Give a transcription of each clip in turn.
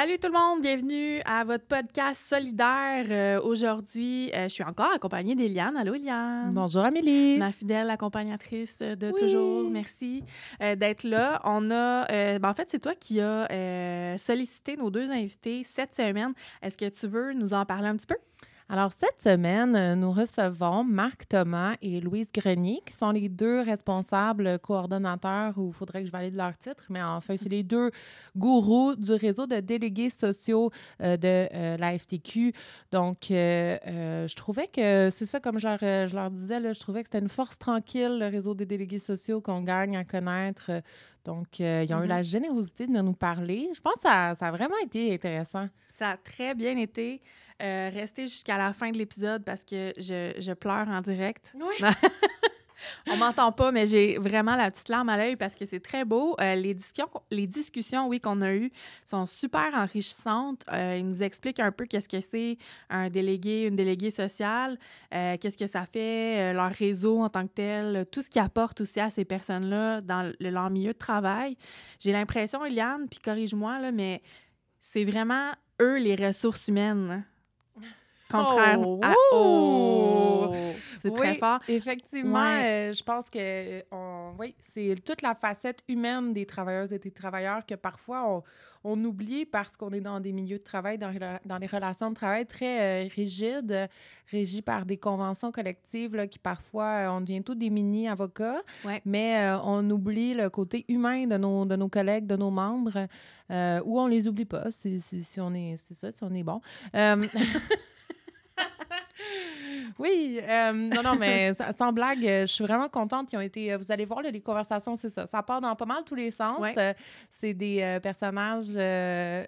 Salut tout le monde, bienvenue à votre podcast solidaire. Euh, Aujourd'hui, euh, je suis encore accompagnée d'Eliane. Allô Eliane? Bonjour Amélie. Ma fidèle accompagnatrice de toujours. Merci euh, d'être là. On a, ben, en fait, c'est toi qui as sollicité nos deux invités cette semaine. Est-ce que tu veux nous en parler un petit peu? Alors, cette semaine, euh, nous recevons Marc Thomas et Louise Grenier, qui sont les deux responsables coordonnateurs, ou il faudrait que je valide leur titre, mais enfin, c'est les deux gourous du réseau de délégués sociaux euh, de euh, la FTQ. Donc, euh, je trouvais que, c'est ça, comme je leur, je disais, je trouvais que c'était une force tranquille, le réseau des délégués sociaux, qu'on gagne à connaître. Donc, euh, ils ont eu Mhm. la générosité de nous parler. Je pense que ça, ça a vraiment été intéressant. Ça a très bien été. Euh, restez jusqu'à la fin de l'épisode parce que je, je pleure en direct. Oui. On m'entend pas, mais j'ai vraiment la petite larme à l'œil parce que c'est très beau. Euh, les, discussions, les discussions, oui, qu'on a eues sont super enrichissantes. Euh, ils nous expliquent un peu qu'est-ce que c'est un délégué, une déléguée sociale, euh, qu'est-ce que ça fait, leur réseau en tant que tel, tout ce qui apporte aussi à ces personnes-là dans le- leur milieu de travail. J'ai l'impression, Eliane, puis corrige-moi, mais c'est vraiment eux les ressources humaines. Contraire Oh, à... Oh! C'est très fort. Effectivement, Ouais. euh, je pense que on, oui, c'est toute la facette humaine des travailleuses et des travailleurs que parfois on, on oublie parce qu'on est dans des milieux de travail, dans, dans les relations de travail très euh, rigides, régies par des conventions collectives là, qui parfois, euh, on devient tous des mini-avocats, Ouais. mais euh, on oublie le côté humain de nos, de nos collègues, de nos membres, euh, ou on les oublie pas, si, si, si on est, c'est ça, si on est bon. Oui, euh, non, non, mais sa- sans blague, euh, je suis vraiment contente. Ils ont été, euh, vous allez voir, les conversations, c'est ça. Ça part dans pas mal tous les sens. Ouais. C'est des personnages euh,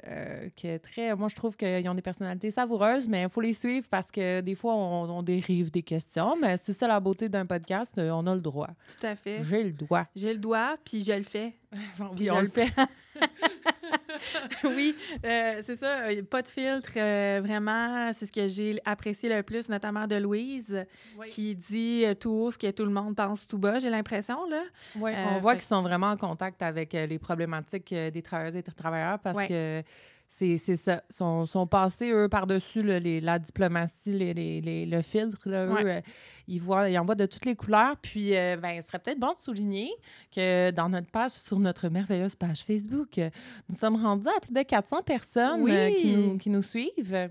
que très. Moi, je trouve qu'ils ont des personnalités savoureuses, mais il faut les suivre parce que des fois, on, on dérive des questions. Mais c'est ça la beauté d'un podcast. on a le droit. Tout à fait. J'ai le droit. J'ai le doigt, puis je le fais. Puis je on le fait. oui, euh, c'est ça. euh, Pas de filtre. euh, vraiment, c'est ce que j'ai apprécié le plus, notamment de Louise, qui dit tout haut ce que tout le monde pense tout bas, j'ai l'impression, là. On voit fait- qu'ils sont vraiment en contact avec les problématiques des travailleuses et des travailleurs parce que c'est ça. Ils sont, sont passés, eux, par-dessus la diplomatie, les, les- les- le filtre. Là, eux, Ouais. euh, ils, voient, ils en voient de toutes les couleurs. Puis, euh, ben, il serait peut-être bon de souligner que dans notre page, sur notre merveilleuse page Facebook, euh, nous sommes rendus à plus de 400 personnes Oui. qui, nous, qui nous suivent.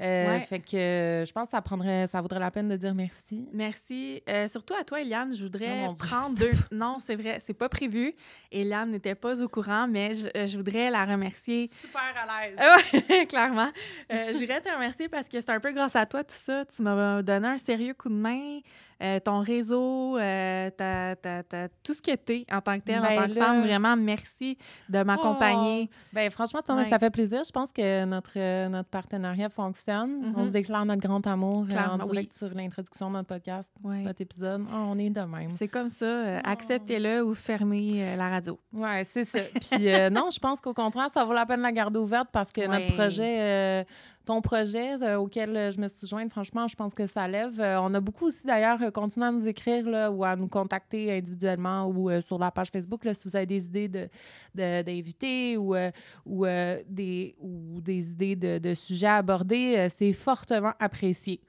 Euh, Ouais. Fait que euh, je pense que ça, prendrait, ça vaudrait la peine de dire merci. Merci. Euh, surtout à toi, Eliane, je voudrais Oh prendre deux. Non, c'est vrai, c'est pas prévu. Eliane n'était pas au courant, mais je, je voudrais la remercier. Super à l'aise. Ah ouais, clairement. Euh, je voudrais te remercier parce que c'est un peu grâce à toi, tout ça. Tu m'as donné un sérieux coup de main. Euh, ton réseau, euh, ta- ta- ta- tout ce que tu es en tant que telle, Ben en tant que femme, vraiment, merci de m'accompagner. Ben franchement, Ouais. ça fait plaisir. Je pense que notre, euh, notre partenariat fonctionne. On se déclare notre grand amour euh, en oui. direct sur l'introduction de notre podcast, Ouais. notre épisode. Oh, on est de même. C'est comme ça. Oh. Acceptez-le ou fermez la radio. Ouais, c'est ça. Puis non, je pense qu'au contraire, ça vaut la peine de la garder ouverte parce que Ouais. notre projet, euh, ton projet euh, auquel euh, je me suis jointe, franchement, je pense que ça lève. Euh, on a beaucoup aussi d'ailleurs euh, continué à nous écrire là, ou à nous contacter individuellement ou sur la page Facebook si vous avez des idées de, de- d'invités ou, ou, des, ou des idées de, de sujets à aborder. euh, c'est fortement apprécié.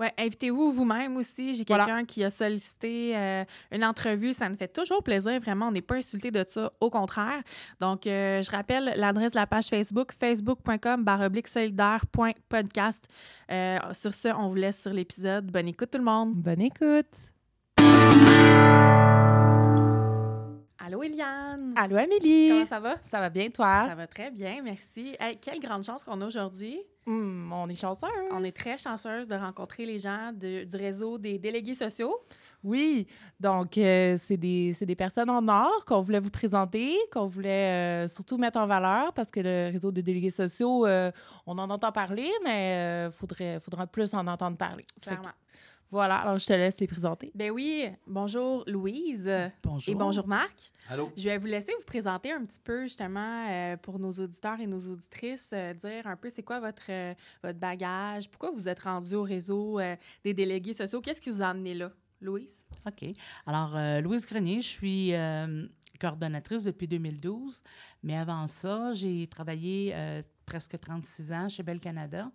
Ouais, invitez-vous vous-même aussi. J'ai Voilà. quelqu'un qui a sollicité euh, une entrevue. Ça nous fait toujours plaisir, vraiment. On n'est pas insulté de ça, au contraire. Donc, euh, je rappelle l'adresse de la page Facebook, facebook.com solidaire.podcast. Euh, sur ce, on vous laisse sur l'épisode. Bonne écoute tout le monde. Bonne écoute. Allô, Eliane. Allô, Amélie. Comment ça va? Ça va bien, toi? Ça va très bien, merci. Hey, quelle grande chance qu'on a aujourd'hui. Hum, on est chanceux. On est très chanceuse de rencontrer les gens de- du réseau des délégués sociaux. Oui, donc euh, c'est des, c'est des personnes en or qu'on voulait vous présenter, qu'on voulait euh, surtout mettre en valeur parce que le réseau de délégués sociaux, euh, on en entend parler, mais il faudrait, faudra plus en entendre parler. Clairement. Voilà, alors je te laisse les présenter. Ben oui, bonjour Louise Bonjour. et bonjour Marc. Allô? Je vais vous laisser vous présenter un petit peu justement euh, pour nos auditeurs et nos auditrices, euh, dire un peu c'est quoi votre, euh, votre bagage, pourquoi vous êtes rendu au réseau euh, des délégués sociaux, qu'est-ce qui vous a amené là, Louise? OK. Alors, euh, Louise Grenier, je suis euh, coordonnatrice depuis 2012, mais avant ça, j'ai travaillé euh, presque 36 ans chez Bell Canada.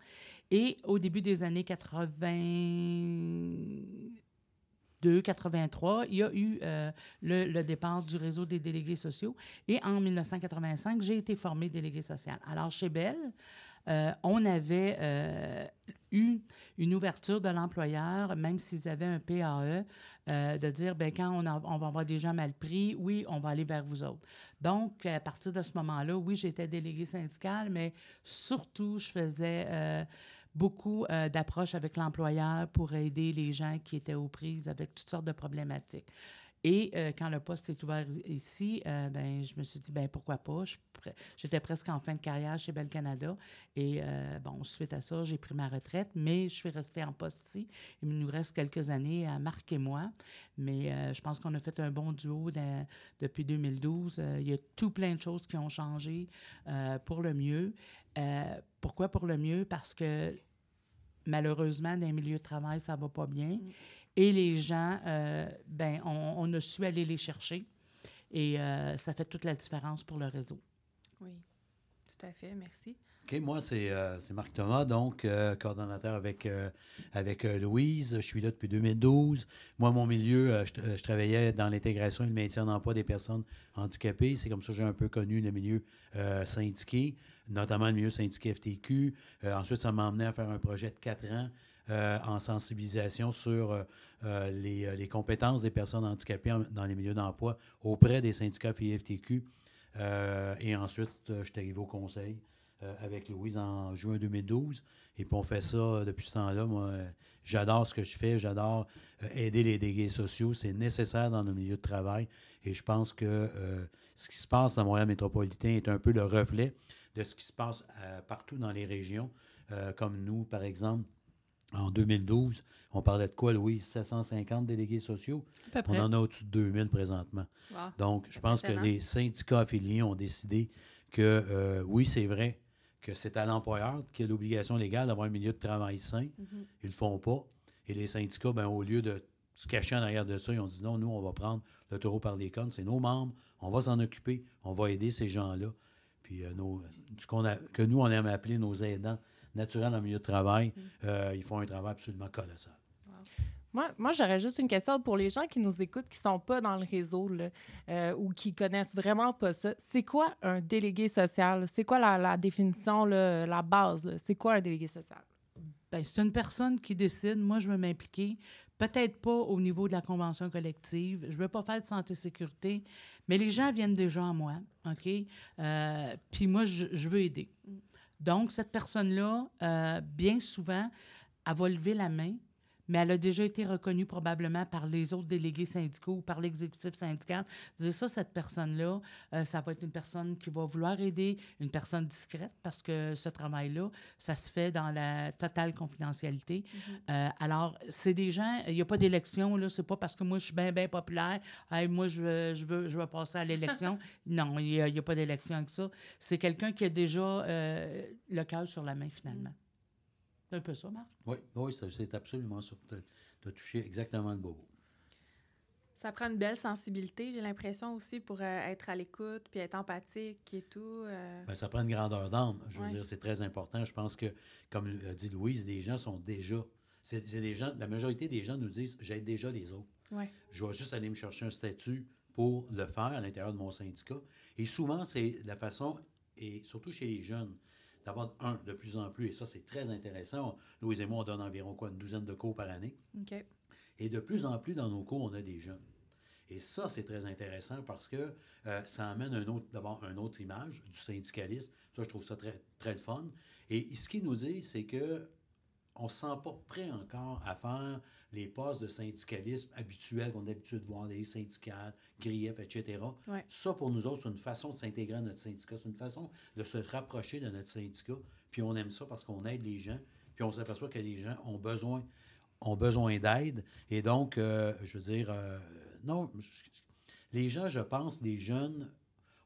Et au début des années 82, 83, il y a eu euh, le, départ du réseau des délégués sociaux. Et en 1985, j'ai été formée déléguée sociale. Alors, chez Bell, euh, on avait euh, eu une ouverture de l'employeur, même s'ils avaient un PAE, de dire, ben quand on, on va avoir des gens mal pris, oui, on va aller vers vous autres. Donc, à partir de ce moment-là, oui, j'étais déléguée syndicale, mais surtout, je faisais beaucoup euh, d'approches avec l'employeur pour aider les gens qui étaient aux prises avec toutes sortes de problématiques. Et euh, quand le poste est ouvert ici, euh, ben, je me suis dit, ben pourquoi pas? J'étais presque en fin de carrière chez Bell Canada. Et bon, suite à ça, j'ai pris ma retraite, mais je suis restée en poste ici. Il nous reste quelques années à Marc et moi. Mais je pense qu'on a fait un bon duo depuis 2012. Euh, il y a tout plein de choses qui ont changé pour le mieux. Euh, pourquoi pour le mieux? Parce que malheureusement, dans les milieux de travail, ça va pas bien. Et les gens, euh, ben, on, on a su aller les chercher. Et euh, ça fait toute la différence pour le réseau. Oui, tout à fait. Merci. OK, moi, c'est euh, c'est Marc Thomas, donc euh, coordonnateur avec, euh, Louise. Je suis là depuis 2012. Moi, mon milieu, je, travaillais dans l'intégration et le maintien d'emploi des personnes handicapées. C'est comme ça que j'ai un peu connu le milieu syndiqué, notamment le milieu syndiqué FTQ. Ensuite, ça m'a emmené à faire un projet de quatre ans en sensibilisation sur les, compétences des personnes handicapées dans les milieux d'emploi auprès des syndicats FTQ. Euh, et ensuite, je suis arrivé au conseil euh, avec Louise en juin 2012. Et puis on fait ça euh, depuis ce temps-là. Moi, euh, j'adore ce que je fais. J'adore aider les délégués sociaux. C'est nécessaire dans nos milieux de travail. Et je pense que euh, ce qui se passe dans Montréal métropolitain est un peu le reflet de ce qui se passe euh, partout dans les régions. Comme nous, par exemple, en 2012, on parlait de quoi, Louise? 750 délégués sociaux? On en a au-dessus de 2000 présentement. Wow. Donc, je pense que les syndicats affiliés ont décidé que euh, oui, c'est vrai que c'est à l'employeur qui a l'obligation légale d'avoir un milieu de travail sain. Mhm. Ils le font pas. Et les syndicats, ben, au lieu de se cacher en arrière de ça, ils ont dit non, nous, on va prendre le taureau par les cornes. C'est nos membres. On va s'en occuper. On va aider ces gens-là. Puis, euh, nos- ce qu'on a, que nous, on aime appeler nos aidants naturels le milieu de travail, euh, ils font un travail absolument colossal. Moi, moi j'aurais juste une question pour les gens qui nous écoutent, qui sont pas dans le réseau là, euh, ou qui connaissent vraiment pas ça. C'est quoi un délégué social? C'est quoi la, la définition, là, la base? C'est quoi un délégué social? Ben, c'est une personne qui décide. Moi, je veux m'impliquer. Peut-être pas au niveau de la convention collective. Je veux pas faire de santé-sécurité, mais les gens viennent déjà à moi, OK? Euh, Puis moi, je, je veux aider. Donc, cette personne-là, euh, bien souvent, elle va lever la main, mais elle a déjà été reconnue probablement par les autres délégués syndicaux ou par l'exécutif syndical. Dire ça, cette personne-là, euh, ça va être une personne qui va vouloir aider, une personne discrète, parce que ce travail-là, ça se fait dans la totale confidentialité. Euh, alors, c'est des gens, il n'y a pas d'élection, là, c'est pas parce que moi, je suis bien, bien populaire, Hey, moi, je veux, je, veux, je veux passer à l'élection. non, il n'y a pas d'élection avec ça. C'est quelqu'un qui a déjà euh, le cœur sur la main, finalement. C'est un peu ça, Marc? Oui, oui, ça, c'est absolument ça. Tu as touché exactement le bobo. Ça prend une belle sensibilité, j'ai l'impression aussi, pour euh, être à l'écoute, puis être empathique et tout. euh. Ben, ça prend une grandeur d'âme. Je veux Ouais. dire, c'est très important. Je pense que, comme a dit Louise, les gens sont déjà. C'est c'est des gens, la majorité des gens nous disent j'aide déjà les autres. Ouais. Je vais juste aller me chercher un statut pour le faire à l'intérieur de mon syndicat. Et souvent, c'est la façon, et surtout chez les jeunes, d'avoir un de plus en plus, et ça, c'est très intéressant. Louise et moi, on donne environ quoi, une douzaine de cours par année. OK. Et de plus en plus dans nos cours, on a des jeunes. Et ça, c'est très intéressant parce que euh, ça amène un autre, d'abord une autre image du syndicalisme. Ça, je trouve ça très, très le fun. Et ce qu'ils nous disent, c'est que on ne se sent pas prêt encore à faire les postes de syndicalisme habituels qu'on a l'habitude de voir, les syndicats, griefs, etc. Ouais. Ça, pour nous autres, c'est une façon de s'intégrer à notre syndicat. C'est une façon de se rapprocher de notre syndicat. Puis on aime ça parce qu'on aide les gens. Puis on s'aperçoit que les gens ont besoin, ont besoin d'aide. Et donc, euh, je veux dire, euh, non, je- les gens, je pense, les jeunes,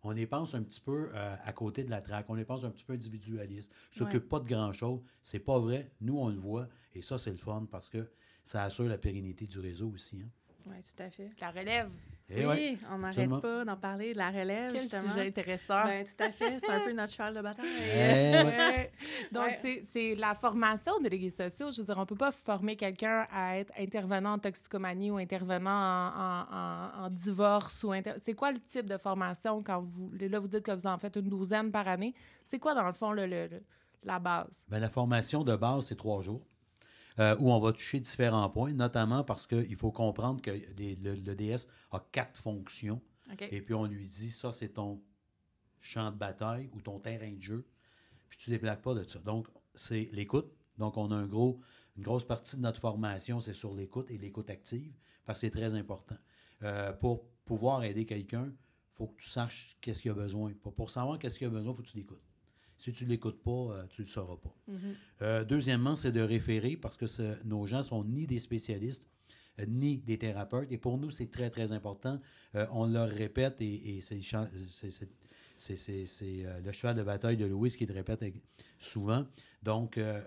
on les pense un petit peu euh, à côté de la traque. On les pense un petit peu individualistes. Ils s'occupent Ouais. pas de grand-chose. C'est pas vrai. Nous, on le voit. Et ça, c'est le fun parce que ça assure la pérennité du réseau aussi. Hein. Oui, tout à fait. La relève. Eh oui, ouais. on n'arrête pas d'en parler, de la relève, Quel justement. sujet intéressant. Ben, tout à fait. C'est un peu notre cheval de bataille. Eh ouais. Donc, c'est- c'est la formation des délégués sociaux. Je veux dire, on peut pas former quelqu'un à être intervenant en toxicomanie ou intervenant en, en- en- en divorce. ou inter- C'est quoi le type de formation quand vous... Là, vous dites que vous en faites une douzaine par année? C'est quoi, dans le fond, le- le- le- la base? Ben, la formation de base, c'est trois jours, euh, où on va toucher différents points, notamment parce qu'il faut comprendre que des- le, le DS a quatre fonctions, et puis on lui dit, ça, c'est ton champ de bataille ou ton terrain de jeu, puis tu ne déplaques pas de ça. Donc, c'est l'écoute. Donc, on a un gros, une grosse partie de notre formation, c'est sur l'écoute et l'écoute active, parce que c'est très important. Euh, pour pouvoir aider quelqu'un, il faut que tu saches qu'est-ce qu'il a besoin. Pour, pour savoir qu'est-ce qu'il a besoin, il faut que tu l'écoutes. Si tu ne l'écoutes pas, euh, tu ne le sauras pas. Euh, deuxièmement, c'est de référer parce que nos gens sont ni des spécialistes euh, ni des thérapeutes. Et pour nous, c'est très, très important. Euh, on leur répète et, et c'est, le euh, cheval de bataille de Louis qui le répète souvent. Donc, euh,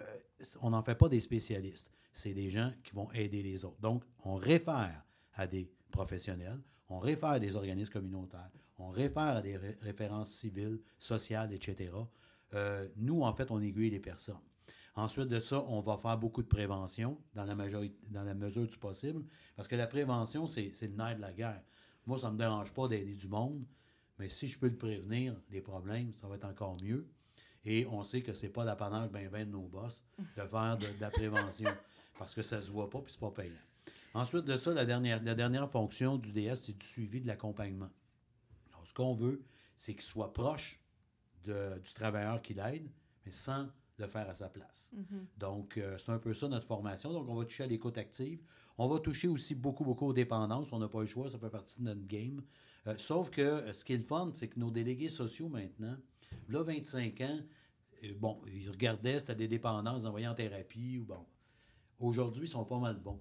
on n'en fait pas des spécialistes. C'est des gens qui vont aider les autres. Donc, on réfère à des professionnels, on réfère à des organismes communautaires, on réfère à des ré- références civiles, sociales, etc. Euh, nous, en fait, on aiguille les personnes. Ensuite de ça, on va faire beaucoup de prévention dans la, majorité, dans la mesure du possible, parce que la prévention, c'est le nerf de la guerre. Moi, ça ne me dérange pas d'aider du monde, mais si je peux le prévenir des problèmes, ça va être encore mieux. Et on sait que c'est pas l'apanage ben ben de nos boss de faire de, de la prévention, parce que ça se voit pas puis c'est pas payant. Ensuite de ça, la dernière, la dernière fonction du DS, c'est du suivi de l'accompagnement. Alors, ce qu'on veut, c'est qu'il soit proche de- du travailleur qui l'aide, mais sans le faire à sa place. Donc, euh, c'est un peu ça notre formation. Donc, on va toucher à l'écoute active. On va toucher aussi beaucoup, beaucoup aux dépendances. On n'a pas le choix, ça fait partie de notre game. Euh, sauf que euh, ce qui est le fun, c'est que nos délégués sociaux maintenant, là, 25 ans, bon, ils regardaient, c'était des dépendances envoyées en thérapie ou bon. Aujourd'hui, ils sont pas mal bons.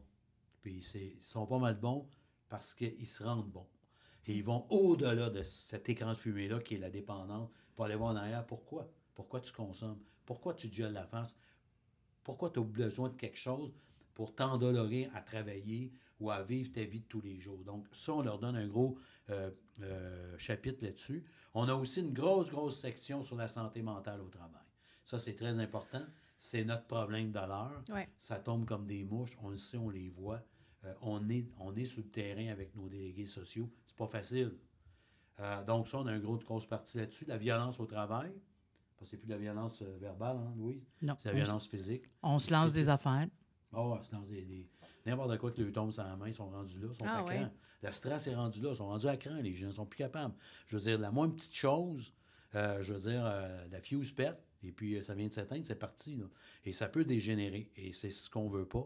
Puis ils sont pas mal bons parce qu'ils se rendent bons. Et ils vont au-delà de cet écran de fumée-là qui est la dépendance pour aller voir en arrière pourquoi? Pourquoi tu consommes? Pourquoi tu te gèles la face? Pourquoi tu as besoin de quelque chose pour t'endolorer à travailler ou à vivre ta vie de tous les jours? Donc, ça, on leur donne un gros euh, euh, chapitre là-dessus. On a aussi une grosse, grosse section sur la santé mentale au travail. Ça, c'est très important. C'est notre problème de l'heure. Ouais. Ça tombe comme des mouches. On le sait, on les voit. Euh, on, est, on est sur le terrain avec nos délégués sociaux. C'est pas facile. Euh, donc, ça, on a une grosse, grosse partie là-dessus. La violence au travail. Parce que c'est plus de la violence euh, verbale, hein, Louise? Non. C'est la On violence physique. On se lance des affaires. Ah ouais, c'est dans des, des- N'importe quoi que lui tombe sur la main, ils sont rendus là, ils sont Ah à ouais. cran. Le stress est rendu là, ils sont rendus à cran, les gens, ils sont plus capables. Je veux dire, la moindre petite chose, euh, je veux dire, euh, la fuse pète, et puis euh, ça vient de s'éteindre, c'est parti. là. Et ça peut dégénérer, et c'est ce qu'on veut pas.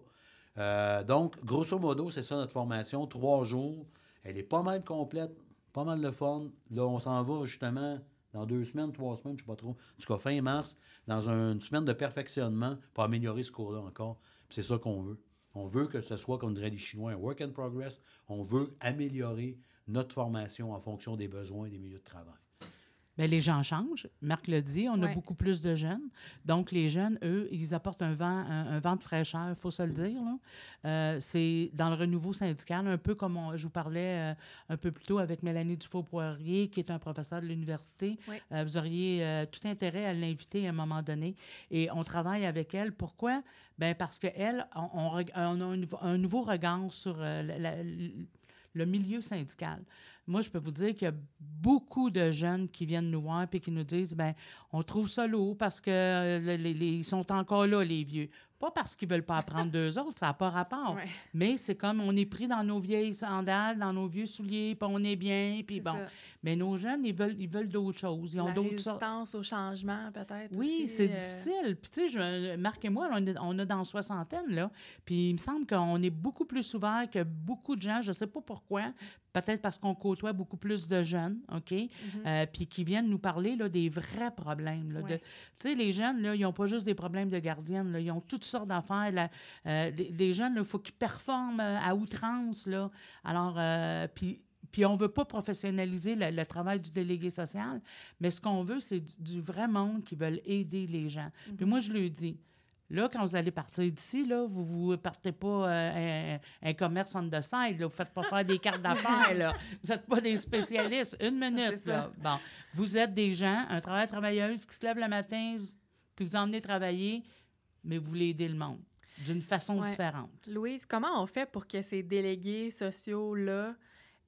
Euh, donc, grosso modo, c'est ça notre formation, trois jours. Elle est pas mal complète, pas mal de fun. Là, on s'en va justement dans deux semaines, trois semaines, je sais pas trop. En tout cas, fin mars, dans un- une semaine de perfectionnement pour améliorer ce cours-là encore. C'est ça qu'on veut. On veut que ce soit, comme diraient les Chinois, un work in progress. On veut améliorer notre formation en fonction des besoins des milieux de travail. Bien, les gens changent. Marc l'a dit, on a beaucoup plus de jeunes. Donc, les jeunes, eux, ils apportent un vent, un, un vent de fraîcheur, il faut se le dire. Euh, c'est dans le renouveau syndical, un peu comme on- je vous parlais euh, un peu plus tôt avec Mélanie Dufault-Poirier, qui est un professeur de l'université. Euh, vous auriez tout intérêt à l'inviter à un moment donné. Et on travaille avec elle. Pourquoi? Ben parce qu'elle, on, on, a un, nouveau- un nouveau regard sur la- la- le milieu syndical. Moi, je peux vous dire qu'il y a beaucoup de jeunes qui viennent nous voir et qui nous disent ben on trouve ça lourd parce que euh, sont encore là, les vieux. Pas parce qu'ils veulent pas apprendre d'eux autres, ça n'a pas rapport. Ouais. Mais c'est comme on est pris dans nos vieilles sandales, dans nos vieux souliers, puis on est bien, puis bon. ça. Mais nos jeunes, ils veulent, ils veulent d'autres choses. Ils ont d'autres résistance au changement, peut-être. Oui, c'est euh, difficile. Puis, tu sais, je- Marc et moi, on est, on est dans soixantaine, là. Puis, il me semble qu'on est beaucoup plus ouvert que beaucoup de gens. Je ne sais pas pourquoi. Peut-être parce qu'on côtoie beaucoup plus de jeunes, OK? Mhm. Euh, puis qui viennent nous parler là, des vrais problèmes. là, de- Ouais. Tu sais, les jeunes, là, ils n'ont pas juste des problèmes de gardienne. Là, ils ont toutes sortes d'affaires. Euh, les, les jeunes, il faut qu'ils performent euh, à outrance. Là. Alors, euh, puis... Puis on ne veut pas professionnaliser le, le travail du délégué social, mais ce qu'on veut, c'est du, du vrai monde qui veulent aider les gens. Puis moi, je le dis, là, quand vous allez partir d'ici, là, vous ne partez pas euh, un, un commerce on the side, là. vous ne faites pas faire des cartes d'affaires, là. Vous n'êtes pas des spécialistes. Une minute, là. Bon, vous êtes des gens, un travail travailleuse qui se lève le matin, puis vous emmenez travailler, mais vous voulez aider le monde d'une façon Ouais. différente. Louise, comment on fait pour que ces délégués sociaux-là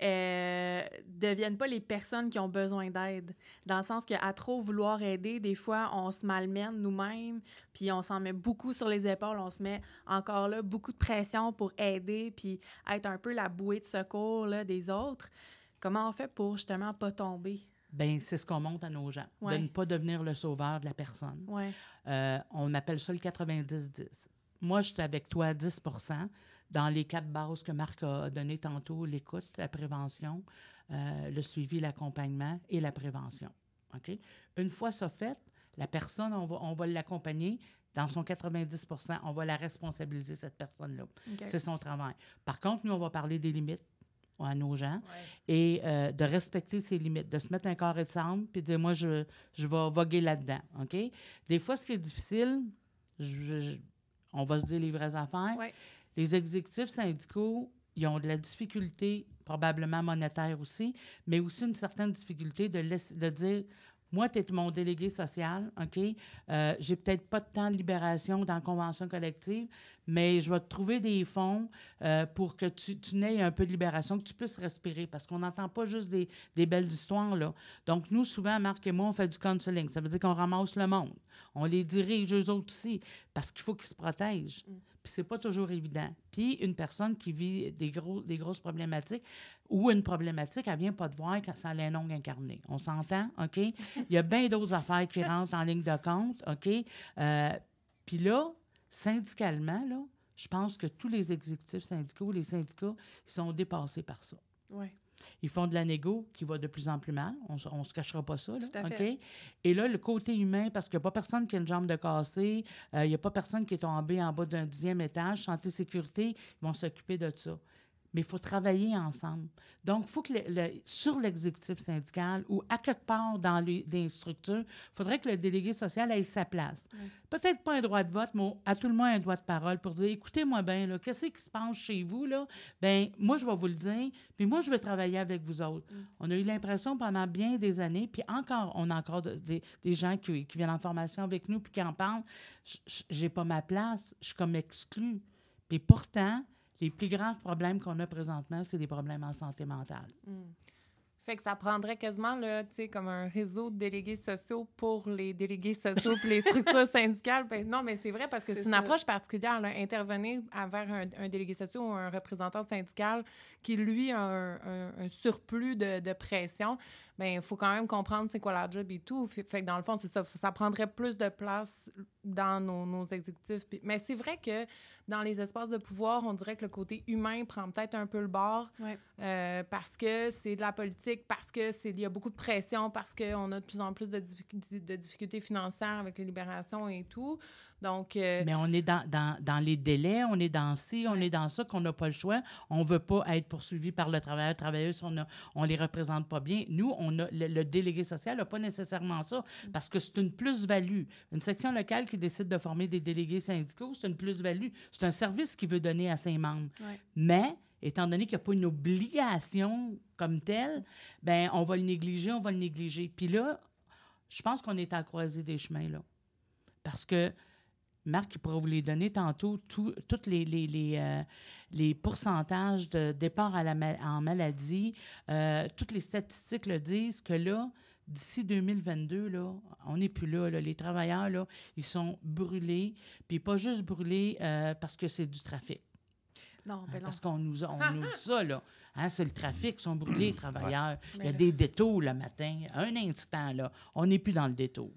euh, deviennent pas les personnes qui ont besoin d'aide? Dans le sens qu'à trop vouloir aider, des fois, on se malmène nous-mêmes, puis on s'en met beaucoup sur les épaules, on se met encore là beaucoup de pression pour aider, puis être un peu la bouée de secours là, des autres. Comment on fait pour justement pas tomber? Ben c'est ce qu'on montre à nos gens, Ouais. de ne pas devenir le sauveur de la personne. Ouais. Euh, on appelle ça le 90-10. Moi, je suis avec toi à 10 dans les quatre bases que Marc a données tantôt, l'écoute, la prévention, euh, le suivi, l'accompagnement et la prévention. OK? Une fois ça fait, la personne, on va, on va l'accompagner dans son 90% on va la responsabiliser, cette personne-là. C'est son travail. Par contre, nous, on va parler des limites à nos gens et euh, de respecter ses limites, de se mettre un carré de sable puis de dire, moi, je, je vais voguer là-dedans. OK? Des fois, ce qui est difficile, je- je- on va se dire les vraies affaires. Ouais. Les exécutifs syndicaux, ils ont de la difficulté, probablement monétaire aussi, mais aussi une certaine difficulté de, dire moi, tu es mon délégué social, OK? Euh, J'ai peut-être pas de temps de libération dans la convention collective, mais je vais te trouver des fonds euh, pour que tu, tu n'aies un peu de libération, que tu puisses respirer, parce qu'on n'entend pas juste des, belles histoires, là. Donc, nous, souvent, Marc et moi, on fait du counseling. Ça veut dire qu'on ramasse le monde. On les dirige, eux autres aussi, parce qu'il faut qu'ils se protègent. Puis c'est pas toujours évident. Puis une personne qui vit des, gros, des grosses problématiques ou une problématique, elle vient pas te voir quand ça a ongle incarné. On s'entend, OK? Il y a bien d'autres affaires qui rentrent en ligne de compte, OK? Euh, Puis là, syndicalement, là, je pense que tous les exécutifs syndicaux, les syndicats, ils sont dépassés par ça. Ouais. Ils font de la négo qui va de plus en plus mal. On ne se cachera pas ça. Là, Tout à OK? fait. Et là, le côté humain, parce qu'il n'y a pas personne qui a une jambe de cassée, euh, il n'y a pas personne qui est tombé en bas d'un dixième étage. Santé, sécurité, ils vont s'occuper de ça. Mais il faut travailler ensemble. Donc, il faut que le- le- sur l'exécutif syndical ou à quelque part dans les, les structures, il faudrait que le délégué social ait sa place. Peut-être pas un droit de vote, mais à tout le moins un droit de parole pour dire écoutez-moi bien, qu'est-ce qui se passe chez vous? Là? Ben, moi, je vais vous le dire, puis moi, je vais travailler avec vous autres. On a eu l'impression pendant bien des années, puis encore, on a encore de- des, des gens qui, qui viennent en formation avec nous puis qui en parlent. J'ai pas ma place, je suis comme exclue. Puis pourtant, les plus graves problèmes qu'on a présentement, c'est des problèmes en santé mentale. Fait que ça prendrait quasiment, là, tu sais, comme un réseau de délégués sociaux pour les délégués sociaux puis les structures syndicales. Ben, non, mais c'est vrai parce que C'est c'est une ça. approche particulière, là, intervenir envers un, un délégué social ou un représentant syndical qui, lui, a un, un- un surplus de, de pression. Ben, il faut quand même comprendre c'est quoi la job et tout. Fait, fait que dans le fond, c'est ça. Ça prendrait plus de place dans nos, nos exécutifs. Puis- mais c'est vrai que dans les espaces de pouvoir, on dirait que le côté humain prend peut-être un peu le bord. Ouais. Euh, parce que c'est de la politique, parce que c'est il y a beaucoup de pression, parce qu'on a de plus en plus de, de difficultés financières avec les libérations et tout. Donc, euh, Mais on est dans, dans, dans les délais, on est dans ci, on Ouais. est dans ça, qu'on n'a pas le choix. On ne veut pas être poursuivi par le travailleur, travailleuse, on ne on les représente pas bien. Nous, on a, le, le délégué social n'a pas nécessairement ça, Mm. parce que c'est une plus-value. Une section locale qui décide de former des délégués syndicaux, c'est une plus-value. C'est un service qu'il veut donner à ses membres. Ouais. Mais, étant donné qu'il n'y a pas une obligation comme telle, ben on va le négliger, on va le négliger. Puis là, je pense qu'on est à la croisée des chemins, là. Parce que Marc, il pourra vous les donner tantôt, tous toutes les, les, les, euh, les pourcentages de départ à la ma- en maladie. euh, toutes les statistiques le disent que là, d'ici 2022, là, on n'est plus là, là. Les travailleurs, là, ils sont brûlés. Puis pas juste brûlés euh, parce que c'est du trafic. Non, ben non. Parce qu'on nous, a- on nous dit ça, là. Hein, c'est le trafic, ils sont brûlés, les travailleurs. Il y a là- des détours le matin. Un instant, là. On n'est plus dans le détour.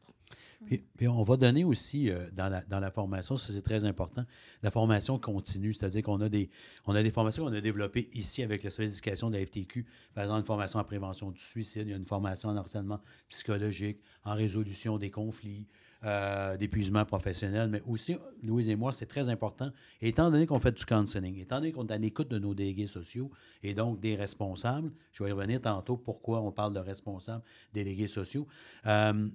Puis, puis on va donner aussi euh, dans, la, dans la formation, ça c'est très important, la formation continue, c'est-à-dire qu'on a des, on a des formations qu'on a développées ici avec le service d'éducation de la FTQ. Par exemple, une formation en prévention du suicide, il y a une formation en harcèlement psychologique, en résolution des conflits, euh, d'épuisement professionnel, mais aussi, Louise et moi, c'est très important, étant donné qu'on fait du counseling, étant donné qu'on est à l'écoute de nos délégués sociaux et donc des responsables, je vais y revenir tantôt pourquoi on parle de responsables délégués sociaux. Euh,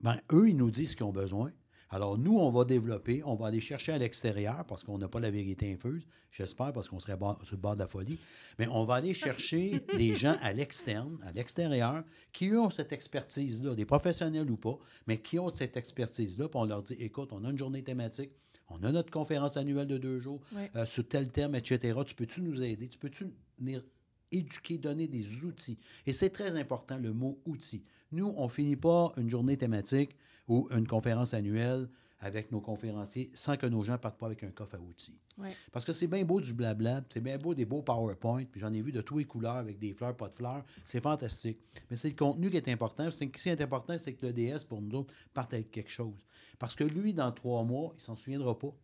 ben, eux, ils nous disent ce qu'ils ont besoin. Alors, nous, on va développer, on va aller chercher à l'extérieur parce qu'on n'a pas la vérité infuse, j'espère, parce qu'on serait sur le bord de la folie, mais on va aller chercher des gens à l'externe, à l'extérieur, qui ont cette expertise-là, des professionnels ou pas, mais qui ont cette expertise-là, puis on leur dit, écoute, on a une journée thématique, on a notre conférence annuelle de deux jours, Oui. euh, sur tel terme, etc. Tu peux-tu nous aider? Tu peux-tu venir éduquer, donner des outils? Et c'est très important, le mot outil. Nous, on finit pas une journée thématique ou une conférence annuelle avec nos conférenciers sans que nos gens partent pas avec un coffre à outils. Ouais. Parce que c'est bien beau du blabla, c'est bien beau des beaux PowerPoint, puis j'en ai vu de tous les couleurs avec des fleurs, pas de fleurs. C'est fantastique. Mais c'est le contenu qui est important. Ce qui est important, c'est que le DS, pour nous autres, parte avec quelque chose. Parce que lui, dans trois mois, il s'en souviendra pas.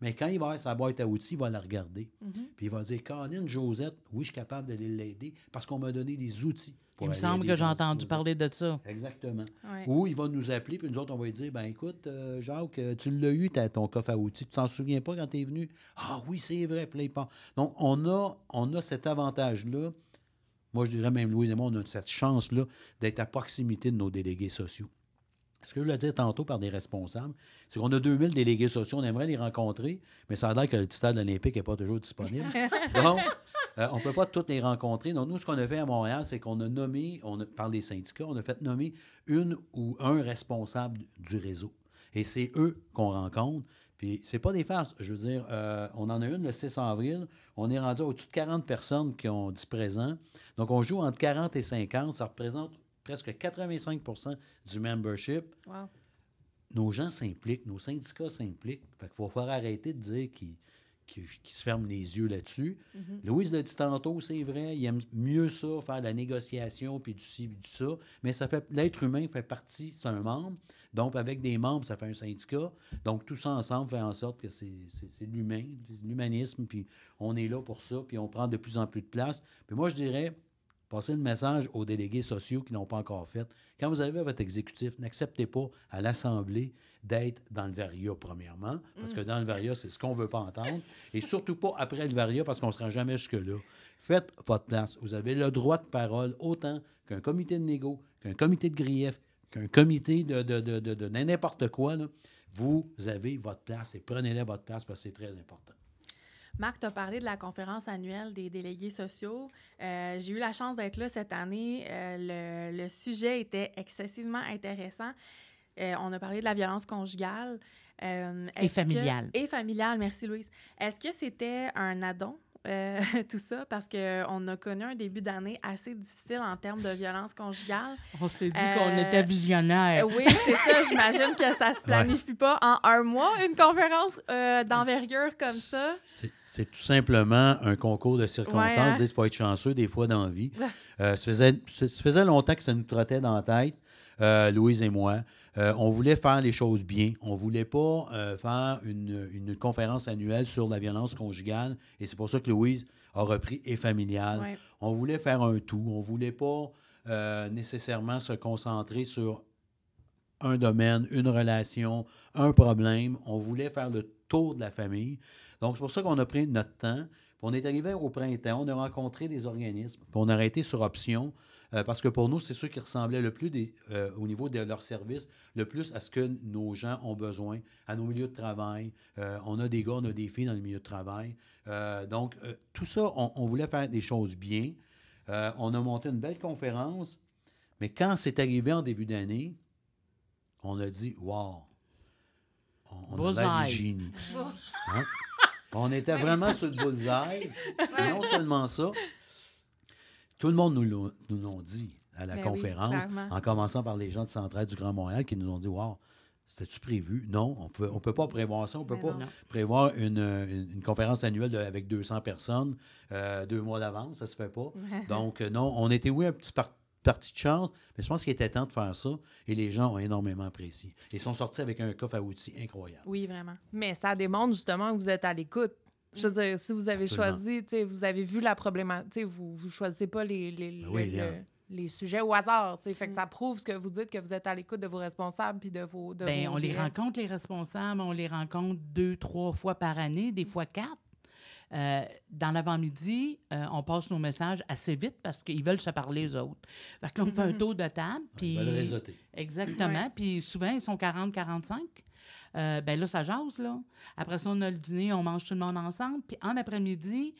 Mais quand il va avoir sa boîte à outils, il va la regarder. Puis il va dire Caroline, Josette, oui, je suis capable d'aller l'aider parce qu'on m'a donné des outils. pour Il me semble que j'ai entendu parler de ça. Exactement. Ouais. Ou il va nous appeler, puis nous autres, on va lui dire ben écoute, euh, Jacques, euh, tu l'as eu, t'as ton coffre à outils, tu t'en souviens pas quand tu es venu? Ah oui, c'est vrai, part. Donc, on a, on a cet avantage-là. Moi, je dirais même, Louise et moi, on a cette chance-là d'être à proximité de nos délégués sociaux. Ce que je voulais dire tantôt par des responsables, c'est qu'on a 2000 délégués sociaux, on aimerait les rencontrer, mais ça a l'air que le stade olympique n'est pas toujours disponible. Donc, euh, on ne peut pas tous les rencontrer. Donc, nous, ce qu'on a fait à Montréal, c'est qu'on a nommé, on a, par les syndicats, on a fait nommer une ou un responsable du réseau. Et c'est eux qu'on rencontre. Puis, c'est pas des farces. Je veux dire, euh, on en a une le 6 avril. On est rendu au-dessus de 40 personnes qui ont dit présent. Donc, on joue entre 40 et 50. Ça représente presque 85 du membership Wow. nos gens s'impliquent, nos syndicats s'impliquent. Fait qu'il va falloir arrêter de dire qu'ils qu'ils- qu'ils se ferment les yeux là-dessus. Louise l'a dit tantôt, c'est vrai, il aime mieux ça, faire de la négociation, puis du ci, puis du ça. Mais ça fait l'être humain fait partie, c'est un membre. Donc, avec des membres, ça fait un syndicat. Donc, tout ça ensemble fait en sorte que c'est l'humain, l'humanisme, puis on est là pour ça, puis on prend de plus en plus de place. Puis moi, je dirais, Passez le message aux délégués sociaux qui n'ont pas encore fait. Quand vous avez votre exécutif, n'acceptez pas à l'Assemblée d'être dans le varia, premièrement, parce que dans le varia, c'est ce qu'on ne veut pas entendre, et surtout pas après le varia, parce qu'on ne sera jamais jusque-là. Faites votre place. Vous avez le droit de parole autant qu'un comité de négo, qu'un comité de grief, qu'un comité de, de, de, de- de n'importe quoi. là. Vous avez votre place et prenez-la votre place parce que c'est très important. Marc, tu as parlé de la conférence annuelle des délégués sociaux. Euh, J'ai eu la chance d'être là cette année. Euh, le, le sujet était excessivement intéressant. Euh, on a parlé de la violence conjugale. Et est-ce que- familiale. et familiale, merci Louise. Est-ce que c'était un addon, euh, tout ça? Parce qu'on a connu un début d'année assez difficile en termes de violence conjugale. On s'est dit Euh, qu'on était visionnaire. Euh, oui, c'est ça. J'imagine que ça se planifie pas en un mois, une conférence euh, d'envergure comme ça. C'est- tout simplement un concours de circonstances. Ouais, hein? Il faut être chanceux des fois dans la vie. Euh, ça, faisait, ça ça faisait longtemps que ça nous trottait dans la tête, euh, Louise et moi. Euh, on voulait faire les choses bien. On ne voulait pas euh, faire une, une conférence annuelle sur la violence conjugale. Et c'est pour ça que Louise a repris et familiale. Ouais. On voulait faire un tout. On ne voulait pas euh, nécessairement se concentrer sur un domaine, une relation, un problème. On voulait faire le tour de la famille. Donc, c'est pour ça qu'on a pris notre temps. Puis on est arrivé au printemps, on a rencontré des organismes, puis on a arrêté sur option, euh, parce que pour nous, c'est ceux qui ressemblaient le plus des- euh, au niveau de leur service, le plus à ce que nos gens ont besoin, à nos milieux de travail. Euh, on a des gars, on a des filles dans les milieux de travail. Euh, donc, euh, tout ça, on, on voulait faire des choses bien. Euh, on a monté une belle conférence, mais quand c'est arrivé en début d'année, on a dit, wow, on, on a l'air du génie. Hein? On était vraiment sur le bullseye. Et non seulement ça, tout le monde nous l'ont- nous l'ont dit à la Ben conférence, en commençant par les gens de Centrale du Grand Montréal qui nous ont dit Wow, c'était-tu prévu? Non, on peut, ne peut pas prévoir ça. On ne peut Ben pas non. prévoir une, une- une conférence annuelle de- avec 200 personnes euh, deux mois d'avance. Ça ne se fait pas. Donc, euh, non, on était, oui, un petit par- parti de chance, mais je pense qu'il était temps de faire ça et les gens ont énormément apprécié. Ils sont sortis avec un coffre à outils incroyable. Oui, vraiment. Mais ça démontre justement que vous êtes à l'écoute. Je veux dire, si vous avez Absolument. choisi, tu sais, vous avez vu la problématique, tu sais, vous ne choisissez pas les, les, Ben le- oui, le- Léa. les sujets au hasard. tu sais. Fait que Mm. ça prouve ce que vous dites, que vous êtes à l'écoute de vos responsables puis de vos. De Ben, vos on les rencontre, les responsables, on les rencontre deux, trois fois par année, des fois quatre. euh, dans l'avant-midi, euh, on passe nos messages assez vite parce qu'ils veulent se parler, eux autres. Fait que là, on fait un tour de table. Ils veulent réseauter. Exactement. Puis souvent, ils sont 40-45. Euh, ben là, ça jase, là. Après ça, on a le dîner, on mange tout le monde ensemble. Puis en après-midi,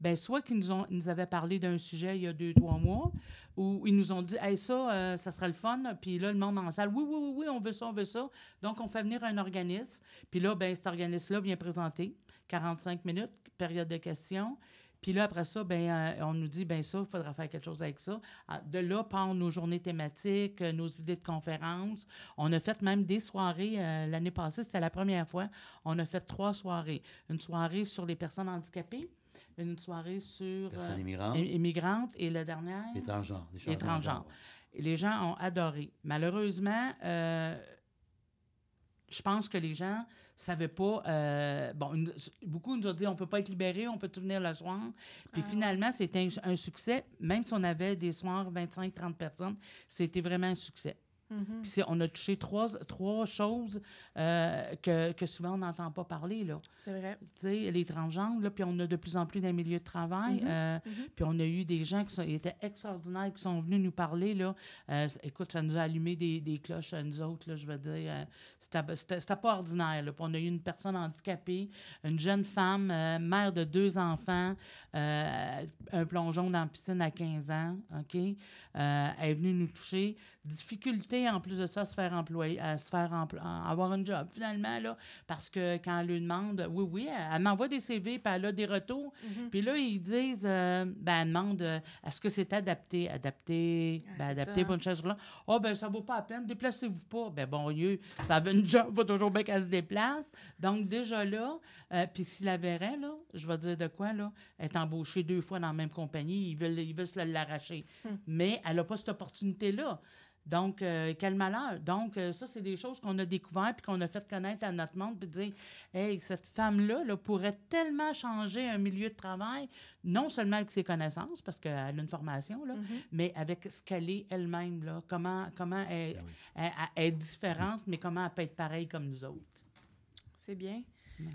ben soit qu'ils nous, ont, nous avaient parlé d'un sujet il y a deux, trois mois, ou ils nous ont dit, hey, ça, euh, ça serait le fun. Puis là, le monde en salle, oui, oui, oui, oui, on veut ça, on veut ça. Donc, on fait venir un organisme. Puis là, ben cet organisme-là vient présenter 45 minutes, période de questions. Puis là, après ça, ben, euh, on nous dit, ben ça, il faudra faire quelque chose avec ça. Ah, De là partent nos journées thématiques, euh, nos idées de conférences. On a fait même des soirées. euh, L'année passée, c'était la première fois. On a fait trois soirées. Une soirée sur les personnes handicapées, une soirée sur Personnes immigrantes, et la dernière, les transgenres. Les transgenres. gens ont adoré. Malheureusement, je pense que les gens savaient pas. euh, bon, une- beaucoup nous ont dit on peut pas être libéré, on peut tout venir le soir. Puis Ah. finalement, c'était un, un succès. Même si on avait des soirs 25-30 personnes, c'était vraiment un succès. Mhm. Puis c'est- on a touché trois, trois choses euh, que, que souvent on n'entend pas parler. Là. C'est vrai. Tu sais, les transgenres, là, puis on a de plus en plus d'un milieu de travail. Mhm, euh, mhm. Puis on a eu des gens qui sont- étaient extraordinaires, qui sont venus nous parler. Là. Euh, écoute, ça nous a allumé des, des cloches à nous autres, là, je veux dire. c'était- pas ordinaire. Là. Puis on a eu une personne handicapée, une jeune femme, mère de deux enfants, un plongeon dans la piscine à 15 ans, OK? Elle est venue nous toucher. Difficulté, en plus de ça, à se faire employer, à se faire avoir un job, finalement, là, parce que quand elle lui demande, oui, oui, elle, elle m'envoie des CV, puis elle a des retours. Mhm. Puis là, ils disent, euh, ben, elle demande, euh, est-ce que c'est adapté? Adapté, Ah, ben, adapté ça, pour une chaise roulante. Ah, ben, ça vaut pas la peine, déplacez-vous pas. Ben, bon Dieu, ça veut une job, va toujours bien qu'elle se déplace. Donc, déjà là, euh, puis s'il la verrait, là, je vais dire de quoi, là, elle est embauchée deux fois dans la même compagnie, ils veulent, ils veulent se l'arracher. Hmm. Mais elle n'a pas cette opportunité-là. Donc, euh, quel malheur. Donc, euh, ça, c'est des choses qu'on a découvertes puis qu'on a fait connaître à notre monde, puis dire, hey, cette femme-là là, pourrait tellement changer un milieu de travail, non seulement avec ses connaissances, parce qu'elle a une formation, là, Mhm. mais avec ce qu'elle est elle-même, là, comment, comment elle, Ben oui. elle- elle est différente, mais comment elle peut être pareille comme nous autres. C'est bien.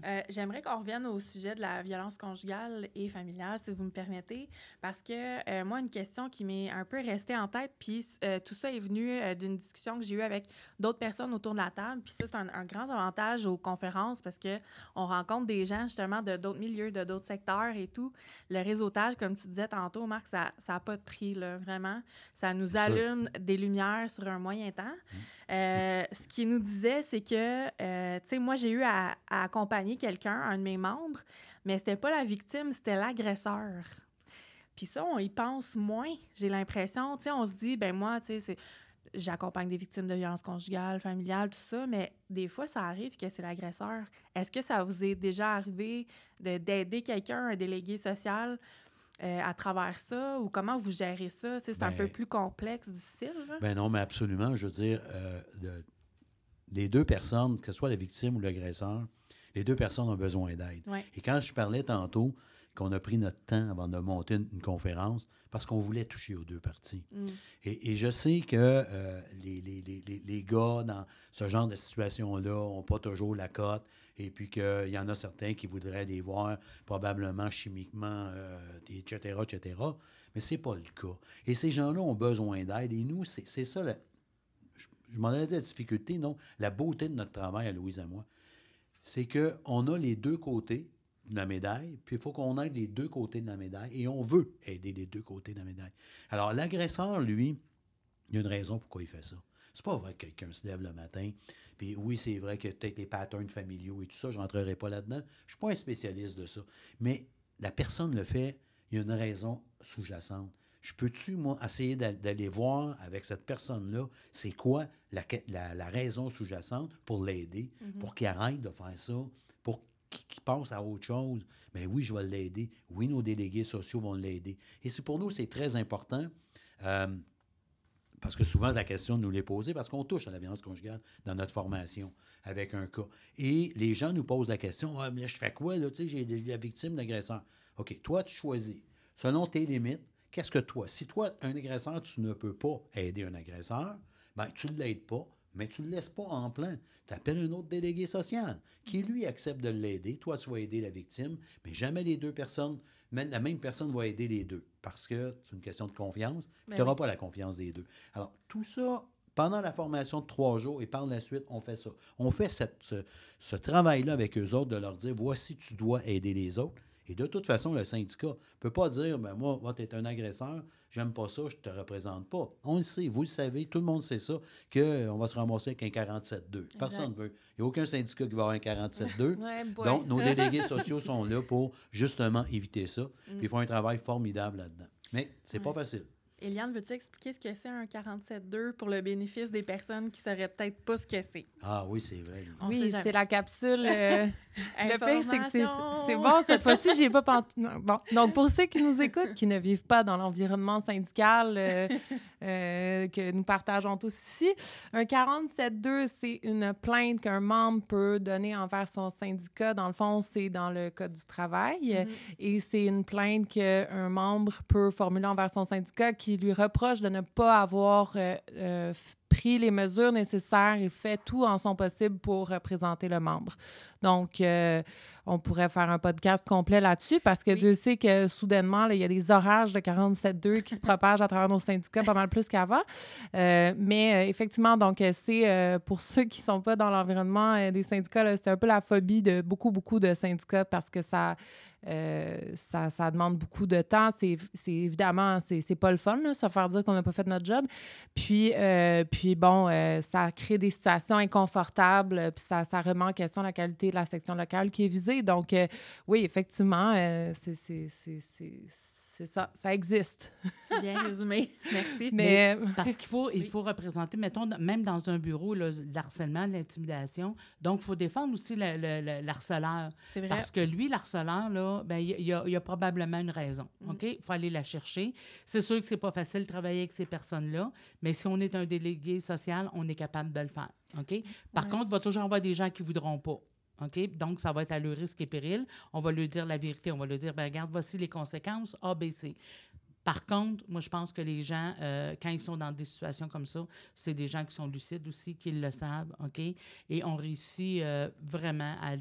Euh, J'aimerais qu'on revienne au sujet de la violence conjugale et familiale, si vous me permettez, parce que euh, moi, une question qui m'est un peu restée en tête, puis euh, tout ça est venu d'une discussion que j'ai eue avec d'autres personnes autour de la table, puis ça, c'est un, un grand avantage aux conférences parce que on rencontre des gens justement de d'autres milieux, de d'autres secteurs et tout. Le réseautage, comme tu disais tantôt, Marc, ça n'a pas de prix, là, vraiment. Ça nous allume des lumières sur un moyen temps. Euh, ce qu'il nous disait, c'est que, euh, tu sais, moi, j'ai eu à, accompagner quelqu'un, un de mes membres, mais c'était pas la victime, c'était l'agresseur. Puis ça, on y pense moins, j'ai l'impression. Tu sais, on se dit, ben moi, tu sais, j'accompagne des victimes de violences conjugales, familiales, tout ça, mais des fois, ça arrive que c'est l'agresseur. Est-ce que ça vous est déjà arrivé de- d'aider quelqu'un, un délégué social, euh, à travers ça, ou comment vous gérez ça? C'est un Ben, peu plus complexe, difficile. Ben non, mais absolument. Je veux dire, euh, les deux personnes, que ce soit la victime ou l'agresseur, les deux personnes ont besoin d'aide. Ouais. Et quand je parlais tantôt qu'on a pris notre temps avant de monter une, une conférence, parce qu'on voulait toucher aux deux parties. Mm. Et, et je sais que euh, les, les- les- les- les gars dans ce genre de situation-là n'ont pas toujours la cote, et puis qu'il y en a certains qui voudraient les voir probablement chimiquement, euh, etc., etc. Mais c'est pas le cas. Et ces gens-là ont besoin d'aide, et nous, c'est ça, je, m'en allais dire la difficulté, non, la beauté de notre travail à Louise et moi, c'est qu'on a les deux côtés de la médaille, puis il faut qu'on aide les deux côtés de la médaille, et on veut aider les deux côtés de la médaille. Alors, l'agresseur, lui, il y a une raison pourquoi il fait ça. C'est pas vrai que quelqu'un se lève le matin, puis oui, c'est vrai que peut-être les patterns familiaux et tout ça, je rentrerai pas là-dedans. Je suis pas un spécialiste de ça. Mais la personne le fait, il y a une raison sous-jacente. Je peux-tu, moi, essayer d'a- d'aller voir avec cette personne-là, c'est quoi la, que- la- la raison sous-jacente pour l'aider, pour qu'il arrête de faire ça, pour qu'il passe à autre chose? Mais oui, je vais l'aider. Oui, nos délégués sociaux vont l'aider. Et c'est pour nous, c'est très important. euh, parce que souvent, la question nous l'est posée parce qu'on touche à la violence conjugale dans notre formation avec un cas. Et les gens nous posent la question Ah, mais je fais quoi, là Tu sais, j'ai la victime, l'agresseur. OK, toi, tu choisis. Selon tes limites, qu'est-ce que toi Si toi, un agresseur, tu ne peux pas aider un agresseur, ben, tu ne l'aides pas, mais tu ne le laisses pas en plein. Tu appelles un autre délégué social qui, lui, accepte de l'aider. Toi, tu vas aider la victime, mais jamais les deux personnes, même la même personne va aider les deux parce que c'est une question de confiance. Ben tu n'auras oui. pas la confiance des deux. Alors, tout ça, pendant la formation de trois jours et par la suite, on fait ça. On fait cette- ce, ce travail-là avec eux autres de leur dire voici, tu dois aider les autres. Et de toute façon, le syndicat ne peut pas dire ben moi, tu es un agresseur, j'aime pas ça, je te représente pas. On le sait, vous le savez, tout le monde sait ça, qu'on va se ramasser avec un 47-2. Personne ne veut. Il n'y a aucun syndicat qui va avoir un 47-2. Ouais, boy. Donc, nos délégués sociaux sont là pour justement éviter ça. Puis ils font un travail formidable là-dedans. Mais c'est pas Ouais. facile. Eliane, veux-tu expliquer ce que c'est un 47.2 pour le bénéfice des personnes qui ne sauraient peut-être pas ce que c'est? Ah oui, c'est vrai. On oui, c'est la capsule. euh, le pire, c'est que c'est- bon. Cette fois-ci, j'ai pas pant- non, Bon, donc pour ceux qui nous écoutent, qui ne vivent pas dans l'environnement syndical euh, euh, que nous partageons tous ici, un 47.2, c'est une plainte qu'un membre peut donner envers son syndicat. Dans le fond, c'est dans le code du travail. Mhm. Et c'est une plainte qu'un membre peut formuler envers son syndicat qui lui reproche de ne pas avoir euh, euh, pris les mesures nécessaires et fait tout en son possible pour représenter le membre. Donc, euh, on pourrait faire un podcast complet là-dessus parce que Oui. Dieu sait que soudainement, là, il y a des orages de 47.2 qui se propagent à travers nos syndicats pas mal plus qu'avant. Euh, mais euh, effectivement, donc, c'est pour ceux qui ne sont pas dans l'environnement des syndicats, c'est un peu la phobie de beaucoup, beaucoup de syndicats parce que ça, euh, ça, demande beaucoup de temps. C'est évidemment, c'est pas le fun, là, se faire dire qu'on n'a pas fait notre job. Puis, euh, puis bon, euh, ça crée des situations inconfortables, puis ça, ça remet en question la qualité de la section locale qui est visée. Donc, oui, effectivement, c'est- c'est ça, ça existe. C'est bien résumé. Merci. Mais, Parce qu'il faut, il Oui. faut représenter, mettons, même dans un bureau, là, de l'harcèlement, de l'intimidation. Donc, il faut défendre aussi le, le- le- l'harceleur. c'est vrai. Parce que lui, l'harceleur, là, ben, il y, a- il y probablement une raison. Mm. OK? Il faut aller la chercher. C'est sûr que c'est pas facile de travailler avec ces personnes-là, mais si on est un délégué social, on est capable de le faire. OK? Par Ouais. contre, il va toujours y avoir des gens qui voudront pas. Donc, ça va être à leur risque et péril. On va lui dire la vérité. On va lui dire, ben, regarde, voici les conséquences, A, B, C. Par contre, moi, je pense que les gens, euh, quand ils sont dans des situations comme ça, c'est des gens qui sont lucides aussi, qui le savent, OK? Et on réussit euh, vraiment à-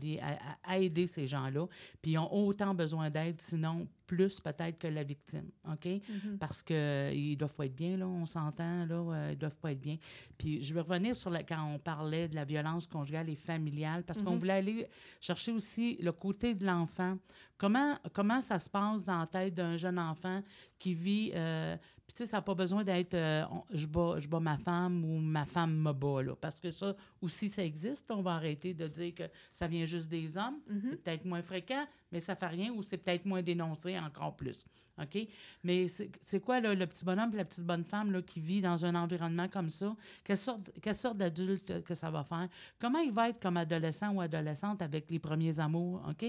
à aider ces gens-là. Puis ils ont autant besoin d'aide, sinon plus peut-être que la victime, OK? Mhm. Parce qu'ils doivent pas être bien, là, on s'entend, là, euh, ils doivent pas être bien. Puis je vais revenir sur la, quand on parlait de la violence conjugale et familiale, parce qu'on Mhm. voulait aller chercher aussi le côté de l'enfant. Comment, comment ça se passe dans la tête d'un jeune enfant qui vit... euh, puis, tu sais, ça n'a pas besoin d'être euh, on- je, bats, je bats ma femme ou ma femme me bat, là, parce que ça aussi, ça existe. On va arrêter de dire que ça vient juste des hommes. Mhm. C'est peut-être moins fréquent, mais ça fait rien, ou c'est peut-être moins dénoncé encore plus. OK? Mais c'est c'est quoi là, le petit bonhomme et la petite bonne femme là, qui vit dans un environnement comme ça? Quelle sorte, quelle sorte d'adulte que ça va faire? Comment il va être comme adolescent ou adolescente avec les premiers amours? OK?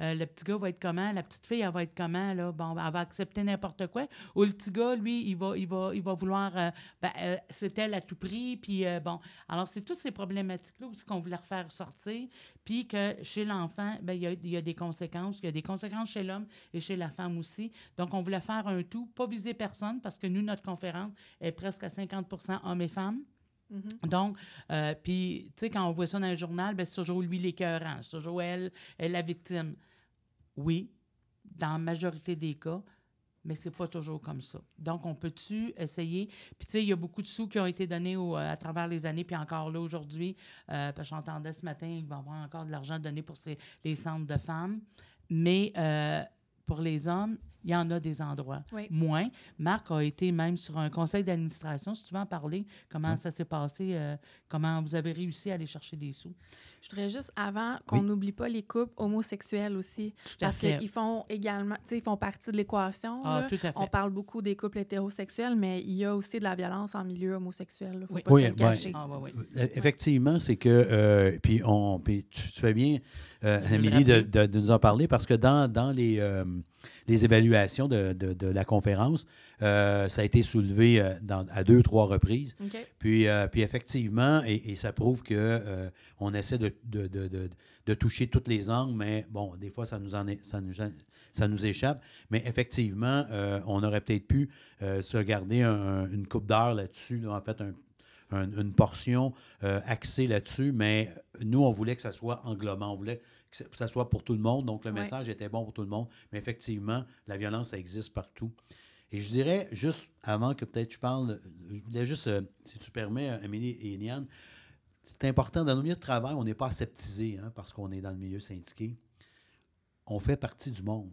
Euh, le petit gars va être comment? La petite fille, va être comment? Là? Bon, elle va accepter n'importe quoi. Ou le petit gars, lui, il va, il va, il va vouloir. euh, ben, euh, c'est elle à tout prix. Puis euh, bon. Alors, c'est toutes ces problématiques-là aussi qu'on voulait refaire sortir. Puis que chez l'enfant, ben, il y a des conséquences. Il y a des conséquences chez l'homme et chez la femme aussi. Donc, on voulait faire un tout, pas viser personne, parce que nous, notre conférence est presque à 50% hommes et femmes. Mhm. Donc, euh, puis, tu sais, quand on voit ça dans le journal, ben, c'est toujours lui l'écœurant, c'est toujours elle, elle la victime. Oui, dans la majorité des cas, mais c'est pas toujours comme ça. Donc, on peut-tu essayer? Puis, tu sais, il y a beaucoup de sous qui ont été donnés au- à travers les années, puis encore là, aujourd'hui, euh, parce que j'entendais ce matin, il va y avoir encore de l'argent donné pour ces, les centres de femmes. Mais euh, pour les hommes, il y en a des endroits. Oui. Moins. Marc a été même sur un conseil d'administration, si tu veux en parler, comment Oui. ça s'est passé, euh, comment vous avez réussi à aller chercher des sous? Je voudrais juste, avant, qu'on Oui. n'oublie pas les couples homosexuels aussi. Tout à Parce qu'ils font également, tu sais, ils font partie de l'équation. Ah, là. tout à fait. On parle beaucoup des couples hétérosexuels, mais il y a aussi de la violence en milieu homosexuel. Il faut Oui. pas Oui, se le ouais. cacher. Ah. Euh, Effectivement, c'est que, euh, puis on, puis tu, tu fais bien, euh, Amélie, de, de- de nous en parler parce que dans, dans les, euh, les évaluations de, de- de la conférence, euh, ça a été soulevé euh, dans- à deux, trois reprises. Puis, euh, puis effectivement, et, et ça prouve euh, on essaie de, de- de- de- de toucher toutes les angles, mais bon, des fois, ça nous, en est- ça nous, ça nous échappe. Mais effectivement, on aurait peut-être pu se garder un- une coupe d'heure là-dessus, là, en fait, un, un- une portion euh, axée là-dessus, mais nous, on voulait que ça soit englobant. On voulait que ça- soit pour tout le monde. Donc, le Ouais. message était bon pour tout le monde. Mais effectivement, la violence, ça existe partout. Et je dirais, juste avant que peut-être je parle, je voulais juste, euh, si tu permets, Amélie et Eliane, c'est important, dans nos milieux de travail, on n'est pas aseptisé hein, parce qu'on est dans le milieu syndiqué. On fait partie du monde.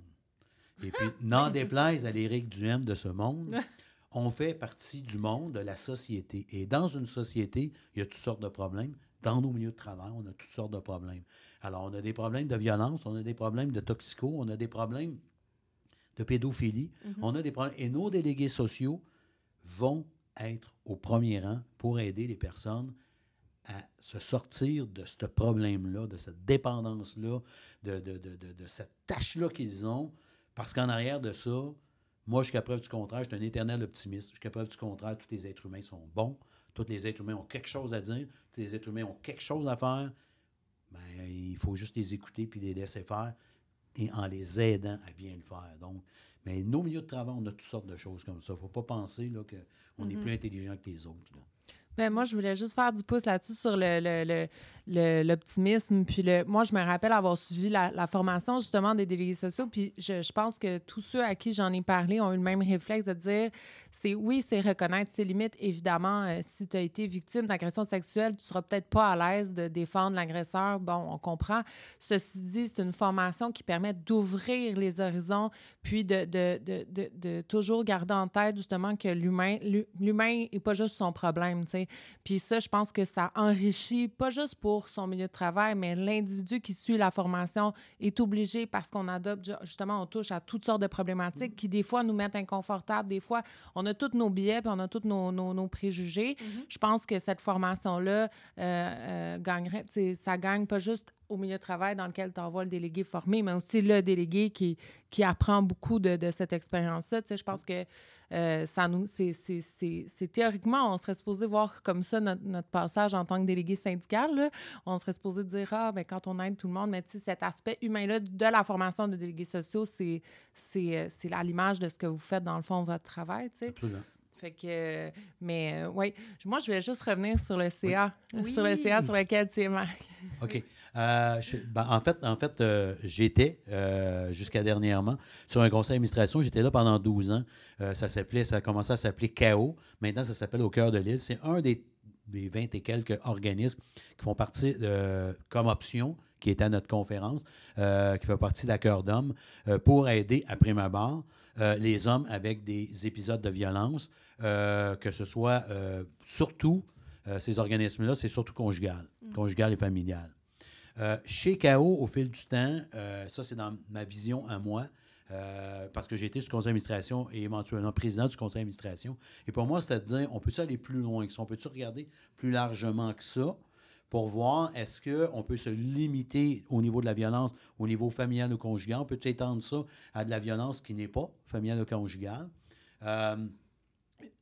Et puis, n'en déplaise à l'Éric Duhem de ce monde, on fait partie du monde, de la société. Et dans une société, il y a toutes sortes de problèmes. Dans nos milieux de travail, on a toutes sortes de problèmes. Alors, on a des problèmes de violence, on a des problèmes de toxico, on a des problèmes de pédophilie, on a des problèmes. Et nos délégués sociaux vont être au premier rang pour aider les personnes à se sortir de ce problème-là, de cette dépendance-là, de, de- de- de- de cette tâche-là qu'ils ont. Parce qu'en arrière de ça, moi, jusqu'à preuve du contraire, je suis un éternel optimiste. Jusqu'à preuve du contraire, tous les êtres humains sont bons. Tous les êtres humains ont quelque chose à dire. Tous les êtres humains ont quelque chose à faire. Ben, il faut juste les écouter puis les laisser faire et en les aidant à bien le faire. Donc, mais nos milieux de travail, on a toutes sortes de choses comme ça. Il ne faut pas penser qu'on est plus intelligent que les autres. là. Ben, moi, je voulais juste faire du pouce là-dessus sur le- le- le- l'optimisme. Puis le, moi, je me rappelle avoir suivi la, formation justement des délégués sociaux. Puis je, je pense que tous ceux à qui j'en ai parlé ont eu le même réflexe de dire c'est oui, c'est reconnaître ses limites. Évidemment, euh, si tu as été victime d'agression sexuelle, tu seras peut-être pas à l'aise de défendre l'agresseur. Bon, on comprend. Ceci dit, c'est une formation qui permet d'ouvrir les horizons, puis de, de, de, de, toujours garder en tête justement que l'humain l'hu- l'humain n'est pas juste son problème. Sais. Puis ça, je pense que ça enrichit, pas juste pour son milieu de travail, mais l'individu qui suit la formation est obligé parce qu'on adopte, ju- justement, on touche à toutes sortes de problématiques qui, des fois, nous mettent inconfortables. Des fois, on a tous nos billets puis on a tous nos, nos, nos préjugés. Je pense que cette formation-là euh, euh, gagnerait, ça gagne pas juste au milieu de travail dans lequel tu envoies le délégué formé, mais aussi le délégué qui, qui apprend beaucoup de, de cette expérience-là. Tu sais, je pense que euh, c'est, théoriquement, on serait supposé voir comme ça notre, passage en tant que délégué syndical. là. On serait supposé dire, ah, ben, quand on aide tout le monde, mais tu cet aspect humain-là de la formation de délégués sociaux, euh, c'est à l'image de ce que vous faites dans le fond de votre travail. tu sais. Fait que, euh, mais oui, moi, je voulais juste revenir sur le CA, Oui. sur le CA sur lequel tu es, Marc. OK. Euh, je- ben, en fait, en fait euh, j'étais, euh, jusqu'à dernièrement, sur un conseil d'administration. J'étais là pendant 12 ans. Euh, ça s'appelait, ça a commencé à s'appeler CAO. Maintenant, ça s'appelle Au cœur de l'île. C'est un des, des 20 et quelques organismes qui font partie, euh, comme option, qui est à notre conférence, euh, qui fait partie de la Cœur d'Homme, euh, pour aider, à prime abord, euh, les hommes avec des épisodes de violence, euh, que ce soit euh, surtout, ces organismes-là, c'est surtout conjugal, conjugal et familial. Chez KO, au fil du temps, ça c'est dans ma vision à moi, euh, parce que j'ai été sur le conseil d'administration et éventuellement président du conseil d'administration. Et pour moi, c'est à dire, on peut-tu aller plus loin que ça? On peut-tu regarder plus largement que ça? Pour voir est-ce qu'on peut se limiter au niveau de la violence, au niveau familial ou conjugal? On peut étendre ça à de la violence qui n'est pas familiale ou conjugale, euh,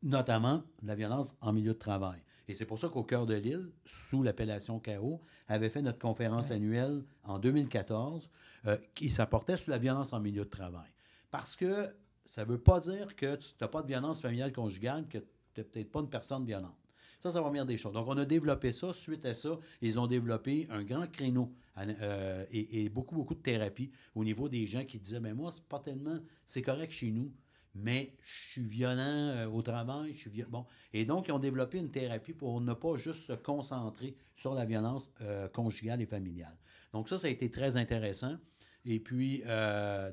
notamment de la violence en milieu de travail. Et c'est pour ça qu'au cœur de l'île, sous l'appellation KO, avait fait notre conférence annuelle en 2014 euh, qui s'apportait sur la violence en milieu de travail. Parce que ça ne veut pas dire que tu n'as pas de violence familiale conjugale, que tu n'es peut-être pas une personne violente. Ça, c'est la première des choses. Donc, on a développé ça. Suite à ça, ils ont développé un grand créneau euh, et, beaucoup, beaucoup de thérapie au niveau des gens qui disaient, mais moi, c'est pas tellement, c'est correct chez nous, mais je suis violent euh, au travail, je suis viol- Bon. Et donc, ils ont développé une thérapie pour ne pas juste se concentrer sur la violence euh, conjugale et familiale. Donc, ça, ça a été très intéressant. Et puis,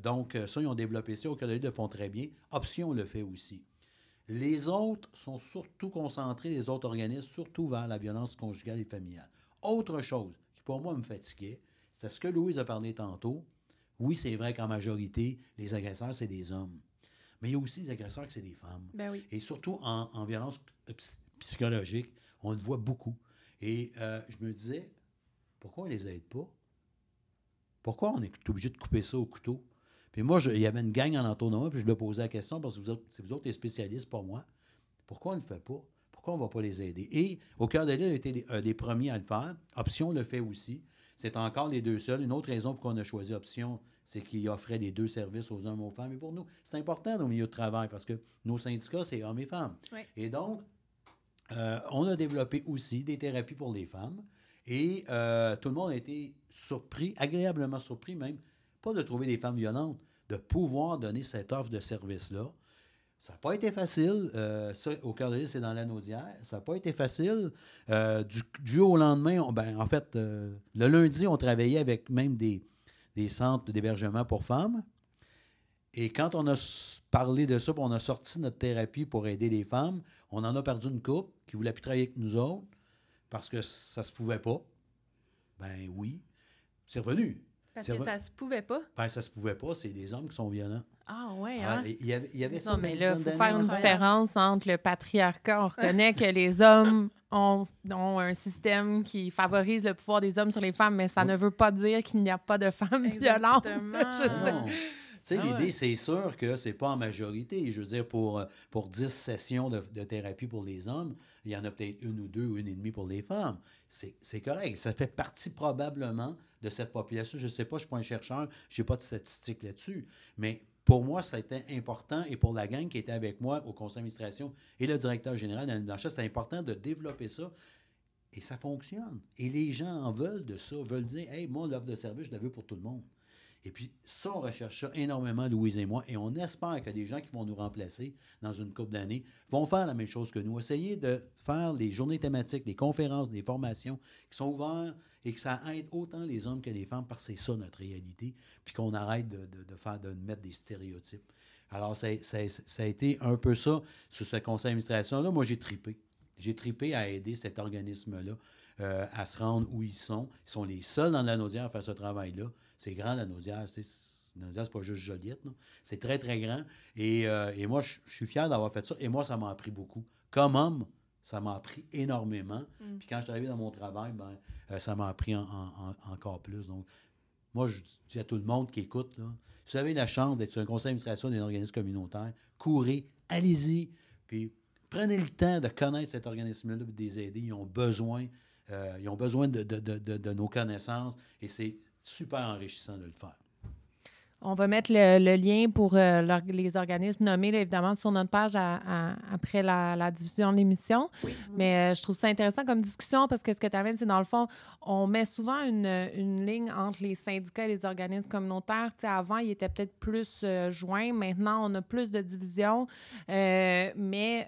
donc, ça, ils ont développé ça. Au Canada, ils le font très bien. Option le fait aussi. Les autres sont surtout concentrés, les autres organismes, surtout vers la violence conjugale et familiale. Autre chose qui, pour moi, me fatiguait, c'est ce que Louise a parlé tantôt. Oui, c'est vrai qu'en majorité, les agresseurs, c'est des hommes. Mais il y a aussi des agresseurs que c'est des femmes. Ben oui. Et surtout en, en violence ps- psychologique, on le voit beaucoup. Et euh, je me disais, pourquoi on ne les aide pas? Pourquoi on est obligé de couper ça au couteau? Puis moi, je- il y avait une gang en entournement, puis je lui posais la question, parce que vous autres, c'est vous autres les spécialistes, pas moi. Pourquoi on ne le fait pas? Pourquoi on ne va pas les aider? Et au cœur de l'île, on était les, euh, les premiers à le faire. Option le fait aussi. C'est encore les deux seuls. Une autre raison pour qu'on a choisi Option, c'est qu'il offrait les deux services aux hommes et aux femmes. Et pour nous, c'est important au milieu de travail parce que nos syndicats, c'est hommes et femmes. Oui. Et donc, euh, on a développé aussi des thérapies pour les femmes. Et euh, tout le monde a été surpris, agréablement surpris même, pas de trouver des femmes violentes, de pouvoir donner cette offre de service-là. Ça n'a pas été facile. Euh, ça, au cœur de l'île, c'est dans la Naudière. Ça n'a pas été facile. Euh, du, du jour au lendemain, ben, en fait, euh, le lundi, on travaillait avec même des, des centres d'hébergement pour femmes. Et quand on a parlé de ça, on a sorti notre thérapie pour aider les femmes, on en a perdu une couple qui voulait plus travailler avec nous autres parce que ça se pouvait pas. Ben oui. C'est revenu. Parce que ça se pouvait pas. Ben, ça se pouvait pas. C'est des hommes qui sont violents. Ah ouais, hein? Il y avait, il y avait ça Non, mais là, il faut faire une différence entre le patriarcat. On reconnaît que les hommes ont, ont un système qui favorise le pouvoir des hommes sur les femmes, mais ça Oui. ne veut pas dire qu'il n'y a pas de femmes violentes. Exactement. Sais, Ah l'idée, ouais. c'est sûr que c'est pas en majorité. Je veux dire, pour, euh, pour 10 sessions de, de thérapie pour les hommes, il y en a peut-être une ou deux ou une et demie pour les femmes. C'est c'est correct. Ça fait partie probablement de cette population. Je ne sais pas, je ne suis pas un chercheur, je n'ai pas de statistiques là-dessus. Mais pour moi, ça a été important et pour la gang qui était avec moi au conseil d'administration et le directeur général d'Anne Blanchet, c'est important de développer ça. Et ça fonctionne. Et les gens en veulent de ça, veulent dire Hey, moi, l'offre de service, je la veux pour tout le monde. Et puis, ça, on recherche ça énormément, Louise et moi, et on espère que des gens qui vont nous remplacer dans une couple d'années vont faire la même chose que nous. Essayer de faire les journées thématiques, les conférences, les formations qui sont ouvertes et que ça aide autant les hommes que les femmes, parce que c'est ça notre réalité, puis qu'on arrête de, de- de faire, de mettre des stéréotypes. Alors, ça, ça- ça a été un peu ça sur ce conseil d'administration-là. Moi, j'ai tripé. J'ai tripé à aider cet organisme-là euh, à se rendre où ils sont. Ils sont les seuls dans la Naudière à faire ce travail-là. C'est grand, la Naudière. C'est, c'est pas juste Joliette. C'est très, très grand. Et, euh, et moi, je suis fier d'avoir fait ça. Et moi, ça m'a appris beaucoup. Comme homme, ça m'a appris énormément. Mm. Puis quand je suis arrivé dans mon travail, ben, euh, ça m'a appris en- en- en- encore plus. Donc, moi, je dis à tout le monde qui écoute, là, si vous avez la chance d'être sur un conseil d'administration d'un organisme communautaire, courez, allez-y, puis prenez le temps de connaître cet organisme-là, puis de les aider. Ils ont besoin, ils ont besoin de nos connaissances et c'est super enrichissant de le faire. On va mettre le, le lien pour euh, les organismes nommés, là, évidemment, sur notre page à- à- après la, la diffusion de l'émission. Mais euh, je trouve ça intéressant comme discussion parce que ce que tu amènes, c'est dans le fond, on met souvent une, une ligne entre les syndicats et les organismes communautaires. Avant, ils étaient peut-être plus euh, joints. Maintenant, on a plus de divisions. Mais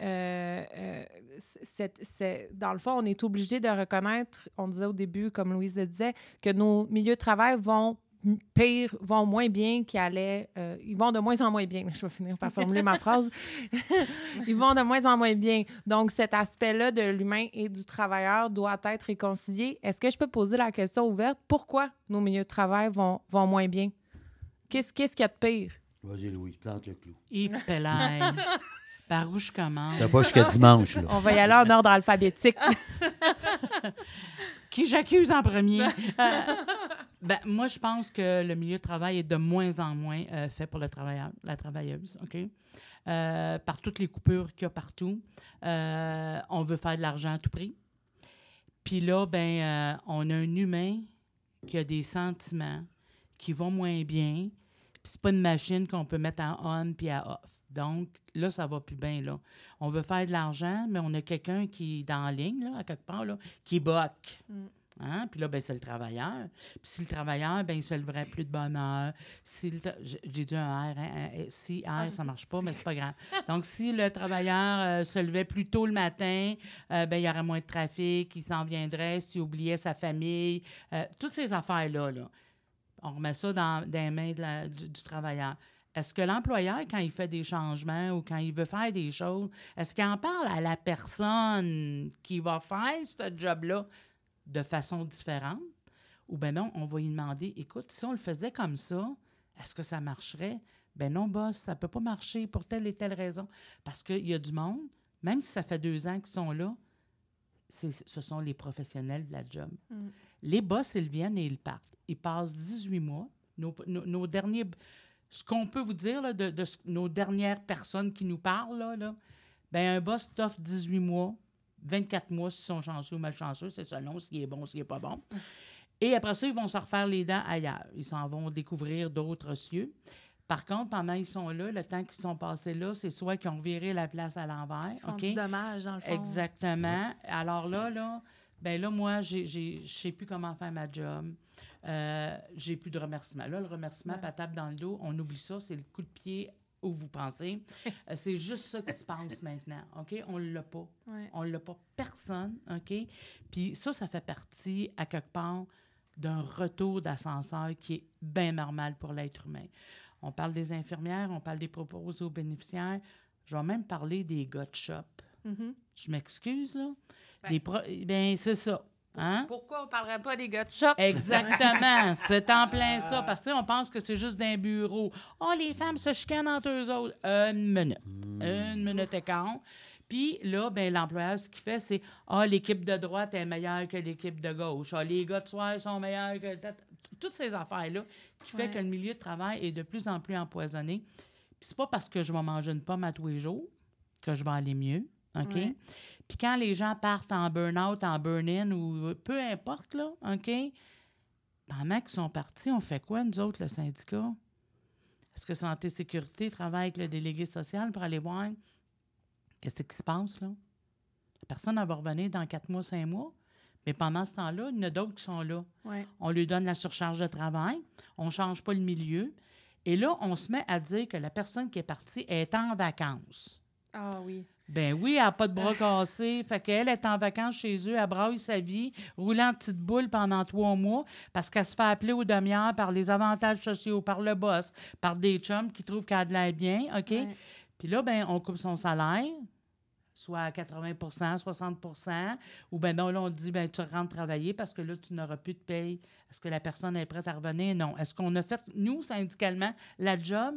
c'est- dans le fond, on est obligé de reconnaître, on disait au début, comme Louise le disait, que nos milieux de travail vont pire, vont moins bien qu'ils allaient. euh, ils vont de moins en moins bien. Je vais finir par formuler ma phrase. ils vont de moins en moins bien. Donc, cet aspect-là de l'humain et du travailleur doit être réconcilié. Est-ce que je peux poser la question ouverte? Pourquoi nos milieux de travail vont, vont moins bien? Qu'est-ce qu'est-ce qu'il y a de pire? Vas-y, Louis, plante le clou. Par où je commence? T'as pas jusqu'à dimanche, là. On va y aller en ordre alphabétique. Qui j'accuse en premier? Euh, ben, moi, je pense que le milieu de travail est de moins en moins euh, fait pour le travailleur, la travailleuse, OK? Euh, par toutes les coupures qu'il y a partout. Euh, on veut faire de l'argent à tout prix. Puis là, ben, euh, on a un humain qui a des sentiments qui vont moins bien. Puis c'est pas une machine qu'on peut mettre en on puis à off. Donc, là, ça va plus bien, là. On veut faire de l'argent, mais on a quelqu'un qui est dans la ligne, là, à quelque part, là, qui boque. Mm. Hein? Puis là, ben, c'est le travailleur. Puis si le travailleur, ben, il se leverait plus de bonne heure. Si J'ai dit un R, hein, si R, ça marche pas, mais c'est pas grave. Donc, si le travailleur euh, se levait plus tôt le matin, euh, ben, il y aurait moins de trafic, il s'en viendrait, s'il oubliait sa famille, euh, toutes ces affaires-là, là. On remet ça dans, dans les mains de la- du, du travailleur. Est-ce que l'employeur, quand il fait des changements ou quand il veut faire des choses, est-ce qu'il en parle à la personne qui va faire ce job-là de façon différente? Ou ben non, on va lui demander, écoute, si on le faisait comme ça, est-ce que ça marcherait? Ben non, boss, ça peut pas marcher pour telle et telle raison. Parce qu'il y a du monde, même si ça fait deux ans qu'ils sont là, ce sont les professionnels de la job. Mm. Les boss, ils viennent et ils partent. Ils passent 18 mois. Nos, nos- nos derniers... Ce qu'on peut vous dire là, de, de ce- nos dernières personnes qui nous parlent, là, là, ben, un boss t'offre 18 mois, 24 mois s'ils sont chanceux ou malchanceux, c'est selon s'il est bon ou s'il n'est pas bon. Et après ça, ils vont se refaire les dents ailleurs. Ils s'en vont découvrir d'autres cieux. Par contre, pendant qu'ils sont là, le temps qu'ils sont passés là, c'est soit qu'ils ont viré la place à l'envers. Du dommage, dans le fond. Exactement. Alors là, là, ben là, moi, je sais plus comment faire ma job. Euh, j'ai plus de remerciements. Là, le remerciement, Ouais. patate dans le dos, on oublie ça, c'est le coup de pied où vous pensez. Euh, c'est juste ça qui se passe maintenant, OK? On l'a pas. Ouais. On l'a pas personne, OK? Puis ça, ça fait partie, à quelque part, d'un retour d'ascenseur qui est bien normal pour l'être humain. On parle des infirmières, on parle des proposés aux bénéficiaires. Je vais même parler des gars de shop. Mhm. Je m'excuse, là. Ben- Des pro- ben, c'est ça. Hein? Pourquoi on parlerait pas des gars de shop? Exactement. c'est en plein ça. Parce que on pense que c'est juste d'un bureau. Oh, les femmes se chicanent entre eux autres. Une minute. Une minute et quart. Puis là, ben, l'employeur, ce qu'il fait, c'est Ah, l'équipe de droite est meilleure que l'équipe de gauche. Ah, les gars de soir sont meilleurs que. Toutes ces affaires-là qui fait Ouais. que le milieu de travail est de plus en plus empoisonné. Puis c'est pas parce que je vais manger une pomme à tous les jours que je vais aller mieux. OK? Ouais. Puis quand les gens partent en burn-out, en burn-in ou peu importe, là, OK? Pendant qu'ils sont partis, on fait quoi, nous autres, le syndicat? Est-ce que Santé Sécurité travaille avec le délégué social pour aller voir? Qu'est-ce qui se passe, là? La personne va revenir dans quatre mois, cinq mois. Mais pendant ce temps-là, il y en a d'autres qui sont là. Ouais. On lui donne la surcharge de travail. On ne change pas le milieu. Et là, on se met à dire que la personne qui est partie est en vacances. Ah oui. Ben oui, elle n'a pas de bras cassés. Fait qu'elle est en vacances chez eux, elle braille sa vie, roulant en petite boule pendant trois mois parce qu'elle se fait appeler aux demi-heures par les avantages sociaux, par le boss, par des chums qui trouvent qu'elle a de l'air bien, OK? Ouais. Puis là, ben, on coupe son salaire, soit à 80% 60% ou ben non, là, on dit, ben tu rentres travailler parce que là, tu n'auras plus de paye. Est-ce que la personne est prête à revenir? Non. Est-ce qu'on a fait, nous, syndicalement, la job?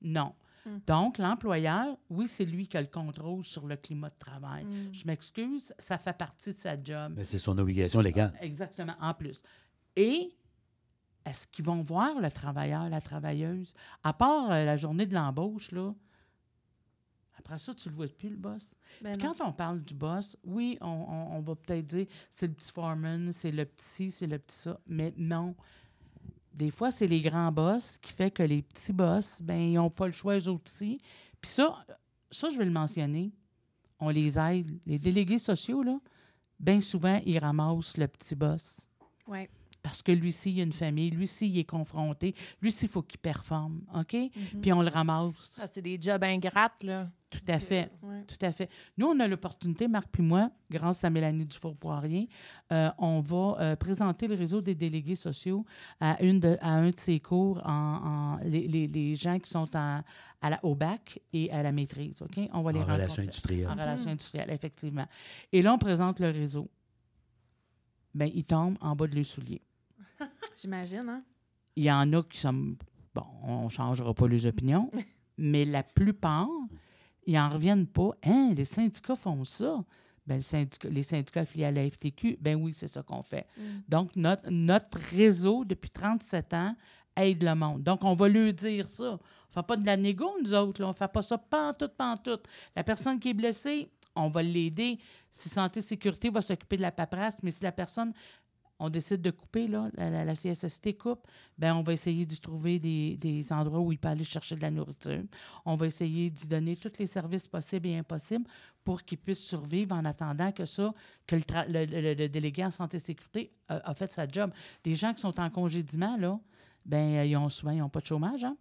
Non. Hmm. Donc, l'employeur, oui, c'est lui qui a le contrôle sur le climat de travail. Mm. Je m'excuse, ça fait partie de sa job. Mais c'est son obligation légale. Exactement, en plus. Et est-ce qu'ils vont voir le travailleur, la travailleuse? À part euh, la journée de l'embauche, là, après ça, tu le vois plus, le boss. Ben quand on parle du boss, oui, on, on- on va peut-être dire c'est le petit foreman, c'est le petit ci, c'est le petit ça, mais non. Des fois, c'est les grands boss qui fait que les petits boss, ben ils n'ont pas le choix aussi. Puis ça, ça, je vais le mentionner. On les aide. Les délégués sociaux, là, bien souvent, ils ramassent le petit boss. Ouais. Parce que lui ci il a une famille, lui ci il est confronté, lui ci il faut qu'il performe, OK? Mhm. Puis on le ramasse. Ah, c'est des jobs ingrates, là. Tout à fait. Ouais. Tout à fait. Nous, on a l'opportunité, Marc puis moi, grâce à Mélanie Dufour-Poirier, euh, on va euh, présenter le réseau des délégués sociaux à, une de, à un de ses cours, en, en- les, les- les gens qui sont en- à la, au bac et à la maîtrise. OK? On va les En relation industrielle. En relation Mhm. industrielle, effectivement. Et là, on présente le réseau. Bien, ils tombent en bas de les souliers. J'imagine, hein? Il y en a qui sont. Bon, on ne changera pas les opinions, mais la plupart, ils n'en reviennent pas. Hein, les syndicats font ça. Le syndicat- les syndicats affiliés à la FTQ, ben oui, c'est ça qu'on fait. Mm. Donc, notre, notre réseau, depuis 37 ans, aide le monde. Donc, on va lui dire ça. On ne fait pas de la négo, nous autres. Là. On ne fait pas ça pantoute, pantoute. La personne qui est blessée, on va l'aider. Si Santé Sécurité va s'occuper de la paperasse, mais si la personne, on décide de couper, là, la, CSST coupe, ben on va essayer d'y trouver des, endroits où il peut aller chercher de la nourriture. On va essayer d'y donner tous les services possibles et impossibles pour qu'il puisse survivre en attendant que ça, que le, délégué en santé et sécurité a, a fait sa job. Les gens qui sont en congédiement, là, ben euh, ils ont souvent, ils n'ont pas de chômage, hein?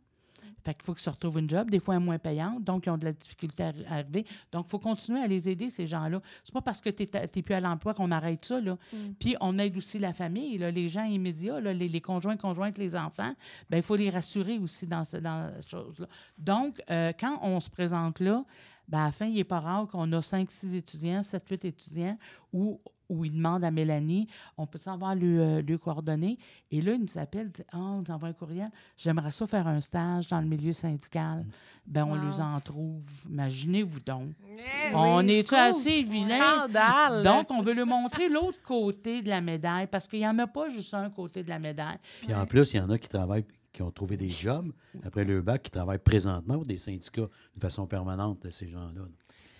Fait qu'il faut qu'ils se retrouvent une job, des fois moins payante, donc ils ont de la difficulté à, à arriver. Donc, il faut continuer à les aider, ces gens-là. C'est pas parce que tu n'es plus à l'emploi qu'on arrête ça, là. Mm. Puis on aide aussi la famille, là, les gens immédiats, là, les, les conjoints, conjointes, les enfants. Ben il faut les rassurer aussi dans, ce, dans cette chose-là. Donc, euh, quand on se présente là, ben, à la fin, il n'est pas rare qu'on a 5, 6 étudiants, 7, 8 étudiants, où, où ils demandent à Mélanie, on peut avoir le, euh, le coordonnées? Et là, ils nous appellent, ils disent, ah, on nous envoie un courriel, j'aimerais ça faire un stage dans le milieu syndical. Ben, on Wow. les en trouve. Imaginez-vous donc. Eh On oui, scoop, assez vilain? Scandale! Donc, on veut lui montrer l'autre côté de la médaille parce qu'il n'y en a pas juste un côté de la médaille. Puis en plus, il y en a qui travaillent, qui ont trouvé des jobs après le bac, qui travaillent présentement ou des syndicats de façon permanente de ces gens-là.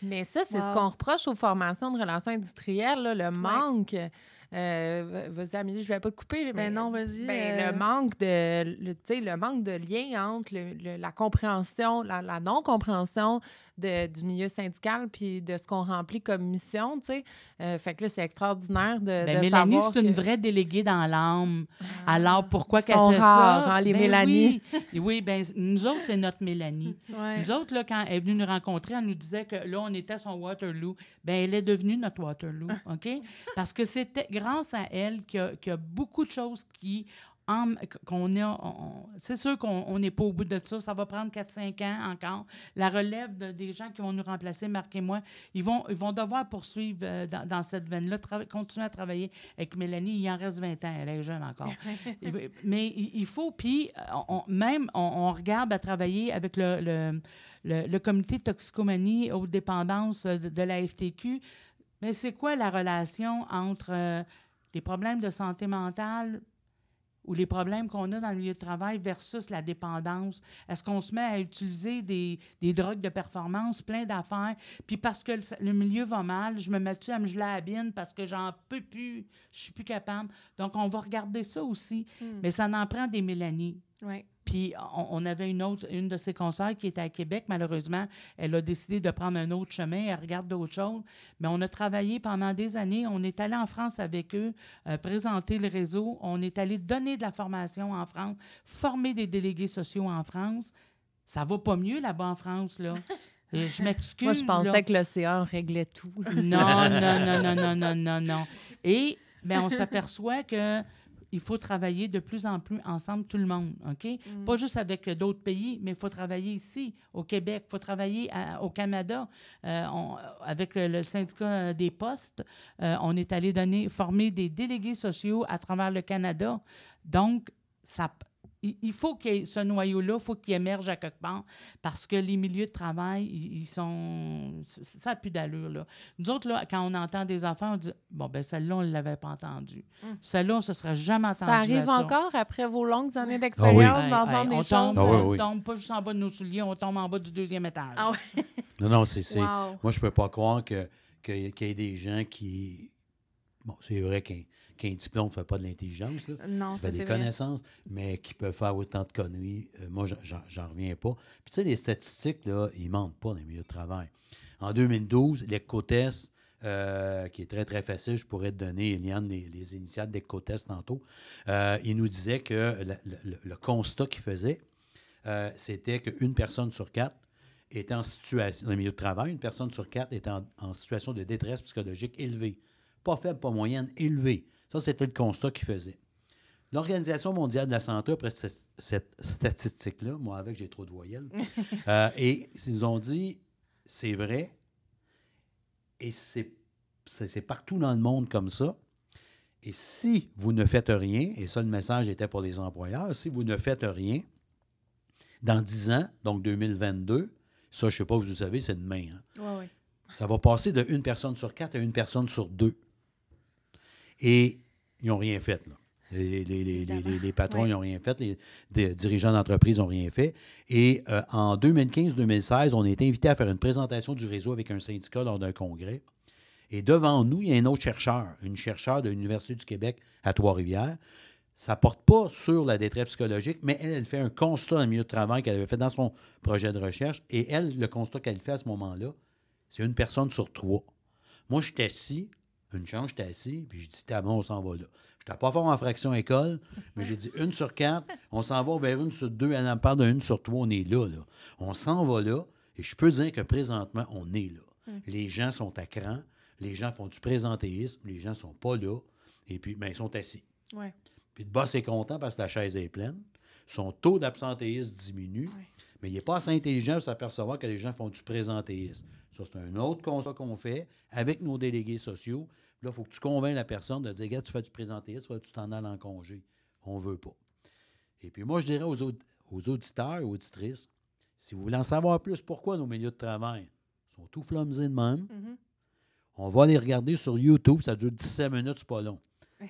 Mais ça, c'est ce qu'on reproche aux formations de relations industrielles, là, le manque Euh, vas-y, Amélie, je vais pas te couper. mais- Ben non, vas-y. Ben, euh, le manque de le, tu sais, le manque de lien entre le- le- la compréhension, la, la non-compréhension de- du milieu syndical puis de ce qu'on remplit comme mission, tu sais. Euh, fait que là, c'est extraordinaire de, Ben, de Mélanie, savoir c'est une vraie déléguée dans l'âme. Alors, pourquoi qu'elle fait rares, ça? hein, les Ben Mélanie. Oui, oui ben, nous autres, c'est notre Mélanie. ouais. Nous autres, là, quand elle est venue nous rencontrer, elle nous disait que là, on était son Waterloo. Ben, elle est devenue notre Waterloo, OK? Parce que c'était grâce à elle qu'il y, a- qu'il y a beaucoup de choses qui... qu'on on- c'est sûr qu'on on n'est pas au bout de ça. Ça va prendre 4-5 ans encore. La relève de- des gens qui vont nous remplacer, Marc et moi, ils vont, ils vont devoir poursuivre euh, dans, dans cette veine-là, continuer à travailler avec Mélanie. Il en reste 20 ans. Elle est jeune encore. Il Mais il, il faut, puis euh, on- même, on, on regarde à travailler avec le, le, le- le comité de toxicomanie aux dépendances de, de la FTQ. Mais c'est quoi la relation entre euh, les problèmes de santé mentale ou les problèmes qu'on a dans le milieu de travail versus la dépendance? Est-ce qu'on se met à utiliser des, des drogues de performance, plein d'affaires, puis parce que le, le milieu va mal, je me mets-tu à me geler la bine parce que j'en peux plus, je suis plus capable? Donc, on va regarder ça aussi. Hmm. Mais ça en prend des Mélanie. Ouais. Puis on, avait une autre, une de ses consoeurs qui était à Québec. Malheureusement, elle a décidé de prendre un autre chemin. Elle regarde d'autres choses. Mais on a travaillé pendant des années. On est allé en France avec eux, euh, présenter le réseau. On est allé donner de la formation en France, former des délégués sociaux en France. Ça va pas mieux là-bas en France, là. Euh, Je m'excuse. Moi, je pensais là. que l'océan réglait tout. Non, non, non, non, non, non, non, non. Et ben, on s'aperçoit que il faut travailler de plus en plus ensemble, tout le monde, OK? Mm. Pas juste avec d'autres pays, mais il faut travailler ici, au Québec, il faut travailler à- au Canada. Euh, on- avec le, le syndicat euh, des postes, euh, on est allé donner, former des délégués sociaux à travers le Canada. Donc, ça, il, faut que ce noyau-là, il faut qu'il émerge à quelque part parce que les milieux de travail, ils, ils sont... Ça n'a plus d'allure, là. Nous autres, là, quand on entend des enfants, on dit « Bon, ben celle-là, on ne l'avait pas entendue. Hum. Celle-là, on ne se serait jamais entendu Ça arrive à encore après vos longues années Ah d'expérience Hey, d'entendre hey, des on choses? tombe, Ah oui, on oui. tombe pas juste en bas de nos souliers, on tombe en bas du deuxième étage. Ah. Non, non, c'est. c'est- Wow. Moi, je peux pas croire que- que- qu'il y ait des gens qui. Bon, c'est vrai qu'un qu'un diplôme ne fait pas de l'intelligence. Non, Ça fait des vrai. connaissances, mais qui peuvent faire autant de conneries. Euh, moi, j'en- reviens pas. Puis, tu sais, les statistiques, là, ils mentent pas dans les milieux de travail. En 2012, l'ECOTES, euh, qui est très, très facile, je pourrais te donner, Eliane, les, les initiales d'ECOTES tantôt, euh, il nous disait que la- le, le constat qu'il faisait, euh, c'était qu'une personne sur quatre était en situation, dans le milieu de travail, une personne sur quatre était en, en situation de détresse psychologique élevée. Pas faible, pas moyenne, élevée. Ça, c'était le constat qu'il faisait. L'Organisation mondiale de la santé, après cette, cette statistique-là, moi avec, j'ai trop de voyelles, euh, et ils ont dit, c'est vrai, et c'est partout dans le monde comme ça. Et si vous ne faites rien, et ça, le message était pour les employeurs, si vous ne faites rien, dans 10 ans, donc 2022, ça, je ne sais pas, vous savez, c'est demain, hein, Ouais, ouais. ça va passer de une personne sur quatre à une personne sur deux. Et ils n'ont rien fait, là. Les, les- les- patrons, n'ont rien fait. Les, des dirigeants d'entreprise n'ont rien fait. Et euh, en 2015-2016, on a été invité à faire une présentation du réseau avec un syndicat lors d'un congrès. Et devant nous, il y a un autre chercheur, une chercheure de l'Université du Québec à Trois-Rivières. Ça ne porte pas sur la détresse psychologique, mais elle, elle fait un constat dans le milieu de travail qu'elle avait fait dans son projet de recherche. Et elle, le constat qu'elle fait à ce moment-là, c'est une personne sur trois. Moi, je suis assis, une chance, j'étais assis, puis je dis, t'as bon, on s'en va là. Je n'étais pas fort en fraction école, mais j'ai dit une sur quatre, on s'en va vers une sur deux, elle en parle d'une sur trois, on est là, là. On s'en va là, et je peux dire que présentement, on est là. Les gens sont à cran, les gens font du présentéisme, les gens sont pas là, et puis, ben, ils sont assis. Ouais. Puis le boss est content parce que la chaise est pleine. Son taux d'absentéisme diminue. Mais il n'est pas assez intelligent pour s'apercevoir que les gens font du présentéisme. Ça, c'est un autre constat qu'on fait avec nos délégués sociaux. Là, il faut que tu convainques la personne de dire Regarde, tu fais du présentéisme, tu t'en ailles en congé. On ne veut pas. Et puis moi, je dirais aux, aud- aux auditeurs, aux auditrices, si vous voulez en savoir plus, pourquoi nos milieux de travail sont tout flumsés de même, Mhm. on va aller regarder sur YouTube, ça dure 17 minutes, c'est pas long.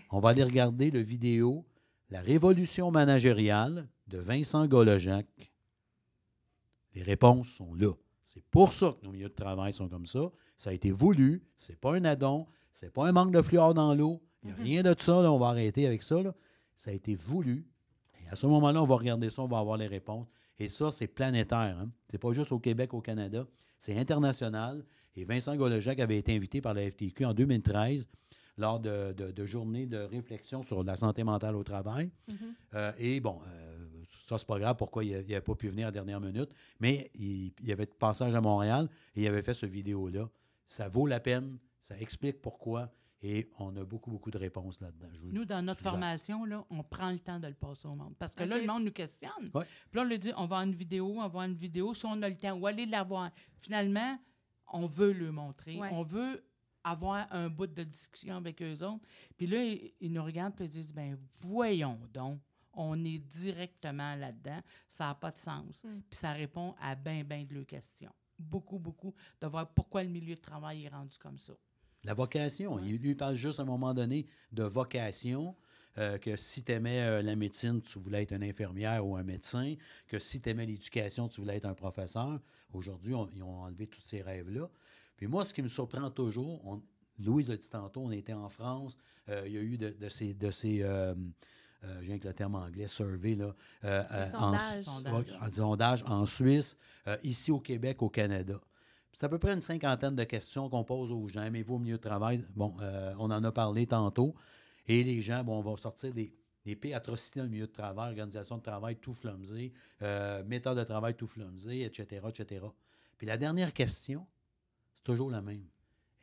On va aller regarder le vidéo La révolution managériale de Vincent Golojac. Les réponses sont là. C'est pour ça que nos milieux de travail sont comme ça. Ça a été voulu, c'est pas un addon, c'est pas un manque de fluor dans l'eau. Il n'y a rien de ça, là, on va arrêter avec ça. là. Ça a été voulu. Et à ce moment-là, on va regarder ça, on va avoir les réponses. Et ça, c'est planétaire. Hein? C'est pas juste au Québec, au Canada. C'est international. Et Vincent Golojac avait été invité par la FTQ en 2013 lors de, de- de journées de réflexion sur la santé mentale au travail. Euh, et bon, euh, ça, c'est pas grave pourquoi il n'avait pas pu venir à la dernière minute, mais il, il y avait de passage à Montréal et il avait fait ce vidéo-là. Ça vaut la peine, ça explique pourquoi et on a beaucoup, beaucoup de réponses là-dedans. Nous, dans notre formation, là, on prend le temps de le passer au monde. Parce que là, le monde nous questionne. Ouais. Puis là, on lui dit, on va avoir une vidéo, on va avoir une vidéo, si on a le temps, ou aller la voir? Finalement, on veut le montrer. Ouais. On veut avoir un bout de discussion avec eux autres. Puis là, ils, ils nous regardent et ils disent, ben voyons donc. On est directement là-dedans. Ça n'a pas de sens. Mm. Puis ça répond à bien, bien de leurs questions. Beaucoup, beaucoup, de voir pourquoi le milieu de travail est rendu comme ça. La vocation, Ouais. il lui parle juste à un moment donné de vocation, euh, que si tu aimais la médecine, tu voulais être une infirmière ou un médecin, que si tu aimais l'éducation, tu voulais être un professeur. Aujourd'hui, on- ils ont enlevé tous ces rêves-là. Puis moi, ce qui me surprend toujours, on- Louise l'a dit tantôt, on était en France, euh, il y a eu de, de ces... De ces euh, euh, le terme anglais, survey, là, euh, en-. Sondage. En sondage en Suisse, ici au Québec, au Canada. C'est à peu près une cinquantaine de questions qu'on pose aux gens. Aimez-vous au milieu de travail? Bon, on en a parlé tantôt. Et les gens, bon, on va sortir des, des pires atrocités dans le milieu de travail, organisation de travail tout flumsé, euh, méthode de travail tout flumsé, etc., etc. Puis la dernière question, c'est toujours la même.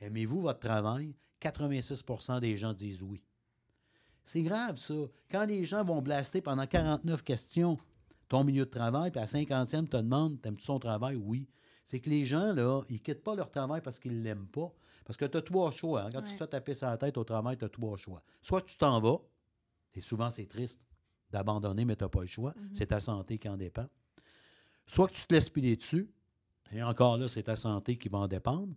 Aimez-vous votre travail? 86% des gens disent oui. C'est grave, ça. Quand les gens vont blaster pendant 49 questions ton milieu de travail, puis à la 50e, te demande T'aimes-tu ton travail? Oui. C'est que les gens, là, ils quittent pas leur travail parce qu'ils ne l'aiment pas. Parce que tu as trois choix. hein. Quand tu te fais taper sur la tête au travail, tu as trois choix. Soit tu t'en vas, et souvent c'est triste d'abandonner, mais tu n'as pas le choix. C'est ta santé qui en dépend. Soit que tu te laisses piler dessus, et encore là, c'est ta santé qui va en dépendre.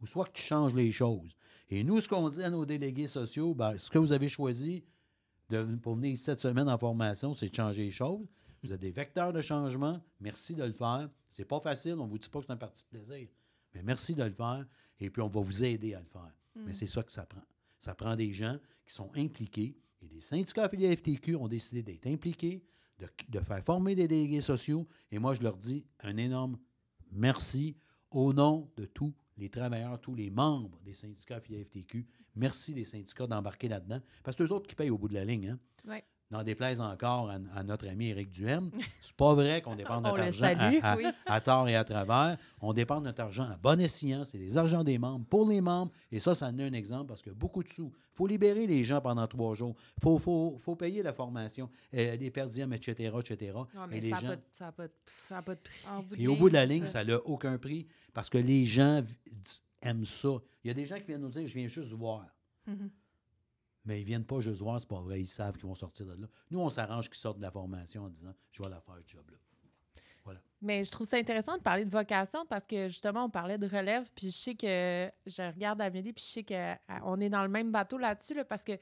Ou soit que tu changes les choses. Et nous, ce qu'on dit à nos délégués sociaux, ben, ce que vous avez choisi de, pour venir cette semaine en formation, c'est de changer les choses. Vous êtes des vecteurs de changement. Merci de le faire. C'est pas facile. On ne vous dit pas que c'est un parti de plaisir. Mais merci de le faire. Et puis, on va vous aider à le faire. Mais c'est ça que ça prend. Ça prend des gens qui sont impliqués. Et les syndicats affiliés à FTQ ont décidé d'être impliqués, de, de faire former des délégués sociaux. Et moi, je leur dis un énorme merci au nom de tous les travailleurs, tous les membres des syndicats affiliés à FTQ. Merci les syndicats d'embarquer là-dedans. Parce que c'est eux autres qui payent au bout de la ligne. Hein? N'en déplaise encore à, à notre ami Éric Duhem. C'est pas vrai qu'on dépense notre argent à- salue, à, oui. à tort et à travers. On dépense notre argent à bon escient. C'est des argents des membres pour les membres. Et ça, ça en est un exemple parce que beaucoup de sous. Il faut libérer les gens pendant trois jours. Il faut, faut, faut payer la formation, euh, les perdièmes, etc., etc. Non, Et mais les ça n'a gens- pas, pas de- pas prix. Et au bout de la ligne, ça n'a aucun prix parce que les gens aiment ça. Il y a des gens qui viennent nous dire Je viens juste voir. Mhm. Mais ils ne viennent pas juste voir, c'est pas vrai. Ils savent qu'ils vont sortir de là. Nous, on s'arrange qu'ils sortent de la formation en disant Je vais la faire, ce job-là. Mais je trouve ça intéressant de parler de vocation parce que justement, on parlait de relève, puis je sais que je regarde Amélie, puis je sais qu'on est dans le même bateau là-dessus, là, parce que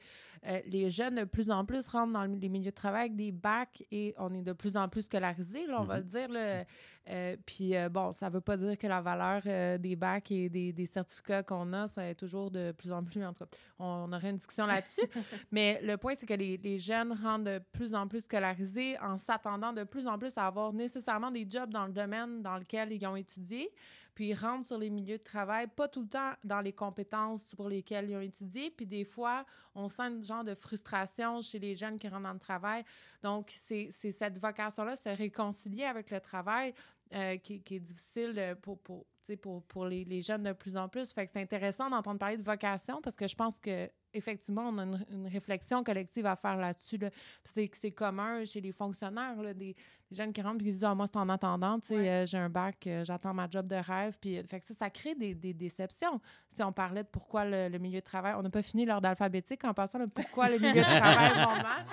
euh, les jeunes de plus en plus rentrent dans le- les milieux de travail avec des bacs et on est de plus en plus scolarisés, là, on va le dire. là. Euh, puis euh, bon, ça ne veut pas dire que la valeur euh, des bacs et des, des certificats qu'on a, ça est toujours de plus en plus. En tout cas, on, on aurait une discussion là-dessus. Mais le point, c'est que les, les jeunes rentrent de plus en plus scolarisés en s'attendant de plus en plus à avoir nécessairement des jobs dans le domaine dans lequel ils ont étudié. Puis ils rentrent sur les milieux de travail, pas tout le temps dans les compétences pour lesquelles ils ont étudié. Puis des fois, on sent un genre de frustration chez les jeunes qui rentrent dans le travail. Donc, c'est cette vocation-là, se réconcilier avec le travail euh, qui, est difficile euh, pour, pour, pour, pour les, les jeunes de plus en plus. Fait que c'est intéressant d'entendre parler de vocation parce que je pense que effectivement, on a une, une réflexion collective à faire là-dessus. Là. C'est commun chez les fonctionnaires, là, des, des jeunes qui rentrent et qui disent Ah, Moi, c'est en attendant, Ouais. euh, j'ai un bac, euh, j'attends ma job de rêve. Puis, euh, fait que ça, ça crée des, des déceptions. Si on parlait de pourquoi le, le milieu de travail, on n'a pas fini l'ordre alphabétique en passant, là, pourquoi le milieu de travail va mal.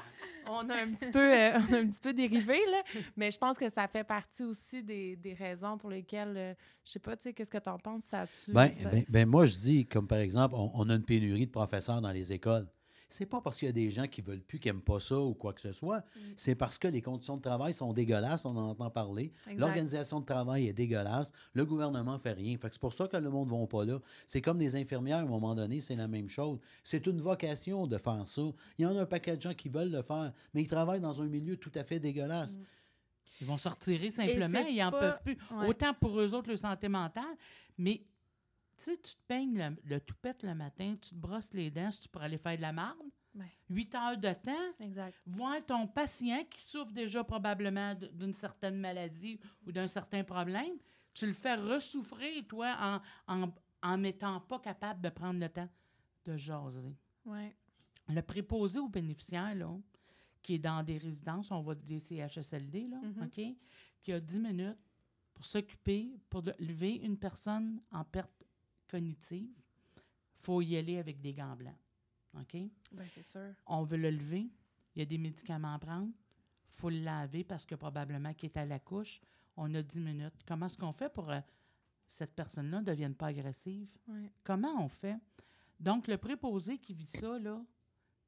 On a un petit peu, euh, on a un petit peu dérivé, là. Mais je pense que ça fait partie aussi des, des raisons pour lesquelles, euh, je sais pas, tu sais, qu'est-ce que tu en penses? Ça, Ben, ben, ben, moi, je dis, comme par exemple, on, on a une pénurie de professeurs dans les écoles. C'est pas parce qu'il y a des gens qui veulent plus, qui n'aiment pas ça ou quoi que ce soit. C'est parce que les conditions de travail sont dégueulasses, on en entend parler. L'organisation de travail est dégueulasse. Le gouvernement fait rien. Fait que c'est pour ça que le monde ne va pas là. C'est comme les infirmières, à un moment donné, c'est la même chose. C'est une vocation de faire ça. Il y en a un paquet de gens qui veulent le faire, mais ils travaillent dans un milieu tout à fait dégueulasse. Ils vont se retirer simplement, ils n'en pas- peuvent plus. Ouais. Autant pour eux autres, leur santé mentale, mais tu tu te peignes le, le toupette le matin, tu te brosses les dents, tu pour aller faire de la marde, huit heures de temps, Exact. voir ton patient qui souffre déjà probablement d'une certaine maladie ou d'un certain problème, tu le fais ressouffrir, toi, en, en, en n'étant pas capable de prendre le temps de jaser. Ouais. Le préposé aux bénéficiaires, là, qui est dans des résidences, on va des CHSLD, là, Mhm. OK, qui a 10 minutes pour s'occuper, pour lever une personne en perte cognitive, faut y aller avec des gants blancs. OK? Ben, c'est sûr. On veut le lever, il y a des médicaments à prendre, faut le laver parce que probablement qu'il est à la couche, on a 10 minutes. Comment est-ce qu'on fait pour que cette personne-là ne devienne pas agressive? Comment on fait? Donc, le préposé qui vit ça, là,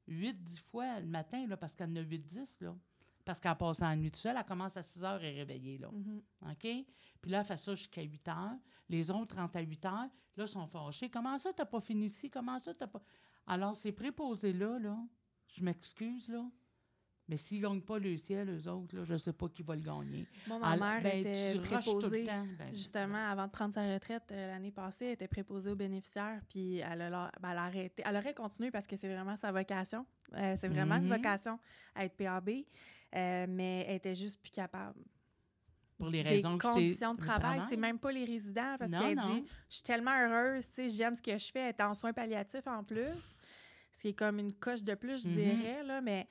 8-10 fois le matin, là, parce qu'elle en a 8-10, là, parce qu'elle passe en nuit toute seule, elle commence à 6 heures et est réveillée, là. Mhm. OK? Puis là, elle fait ça jusqu'à 8 heures. Les autres rentrent à 8 heures. Là, sont fâchés. Comment ça, t'as pas fini ici? Comment ça, t'as pas... Alors, ces préposés-là, là, je m'excuse, là, mais s'ils gagnent pas le ciel, eux autres, là, je sais pas qui va le gagner. Moi, ma Alors, mère ben, était préposée. temps. Ben, Justement, avant de prendre sa retraite euh, l'année passée, elle était préposée aux bénéficiaires, puis elle a, la- ben, elle a arrêté. Elle aurait continué parce que c'est vraiment sa vocation. Euh, c'est vraiment une Mhm. vocation à être PAB, euh, mais elle était juste plus capable. Pour les Des raisons que je t'ai- conditions de travail, travail? c'est même pas les résidents parce qu'elle dit je suis tellement heureuse, tu sais, j'aime ce que je fais, elle est en soins palliatifs en plus, ce qui est comme une coche de plus, je Mhm. dirais là, mais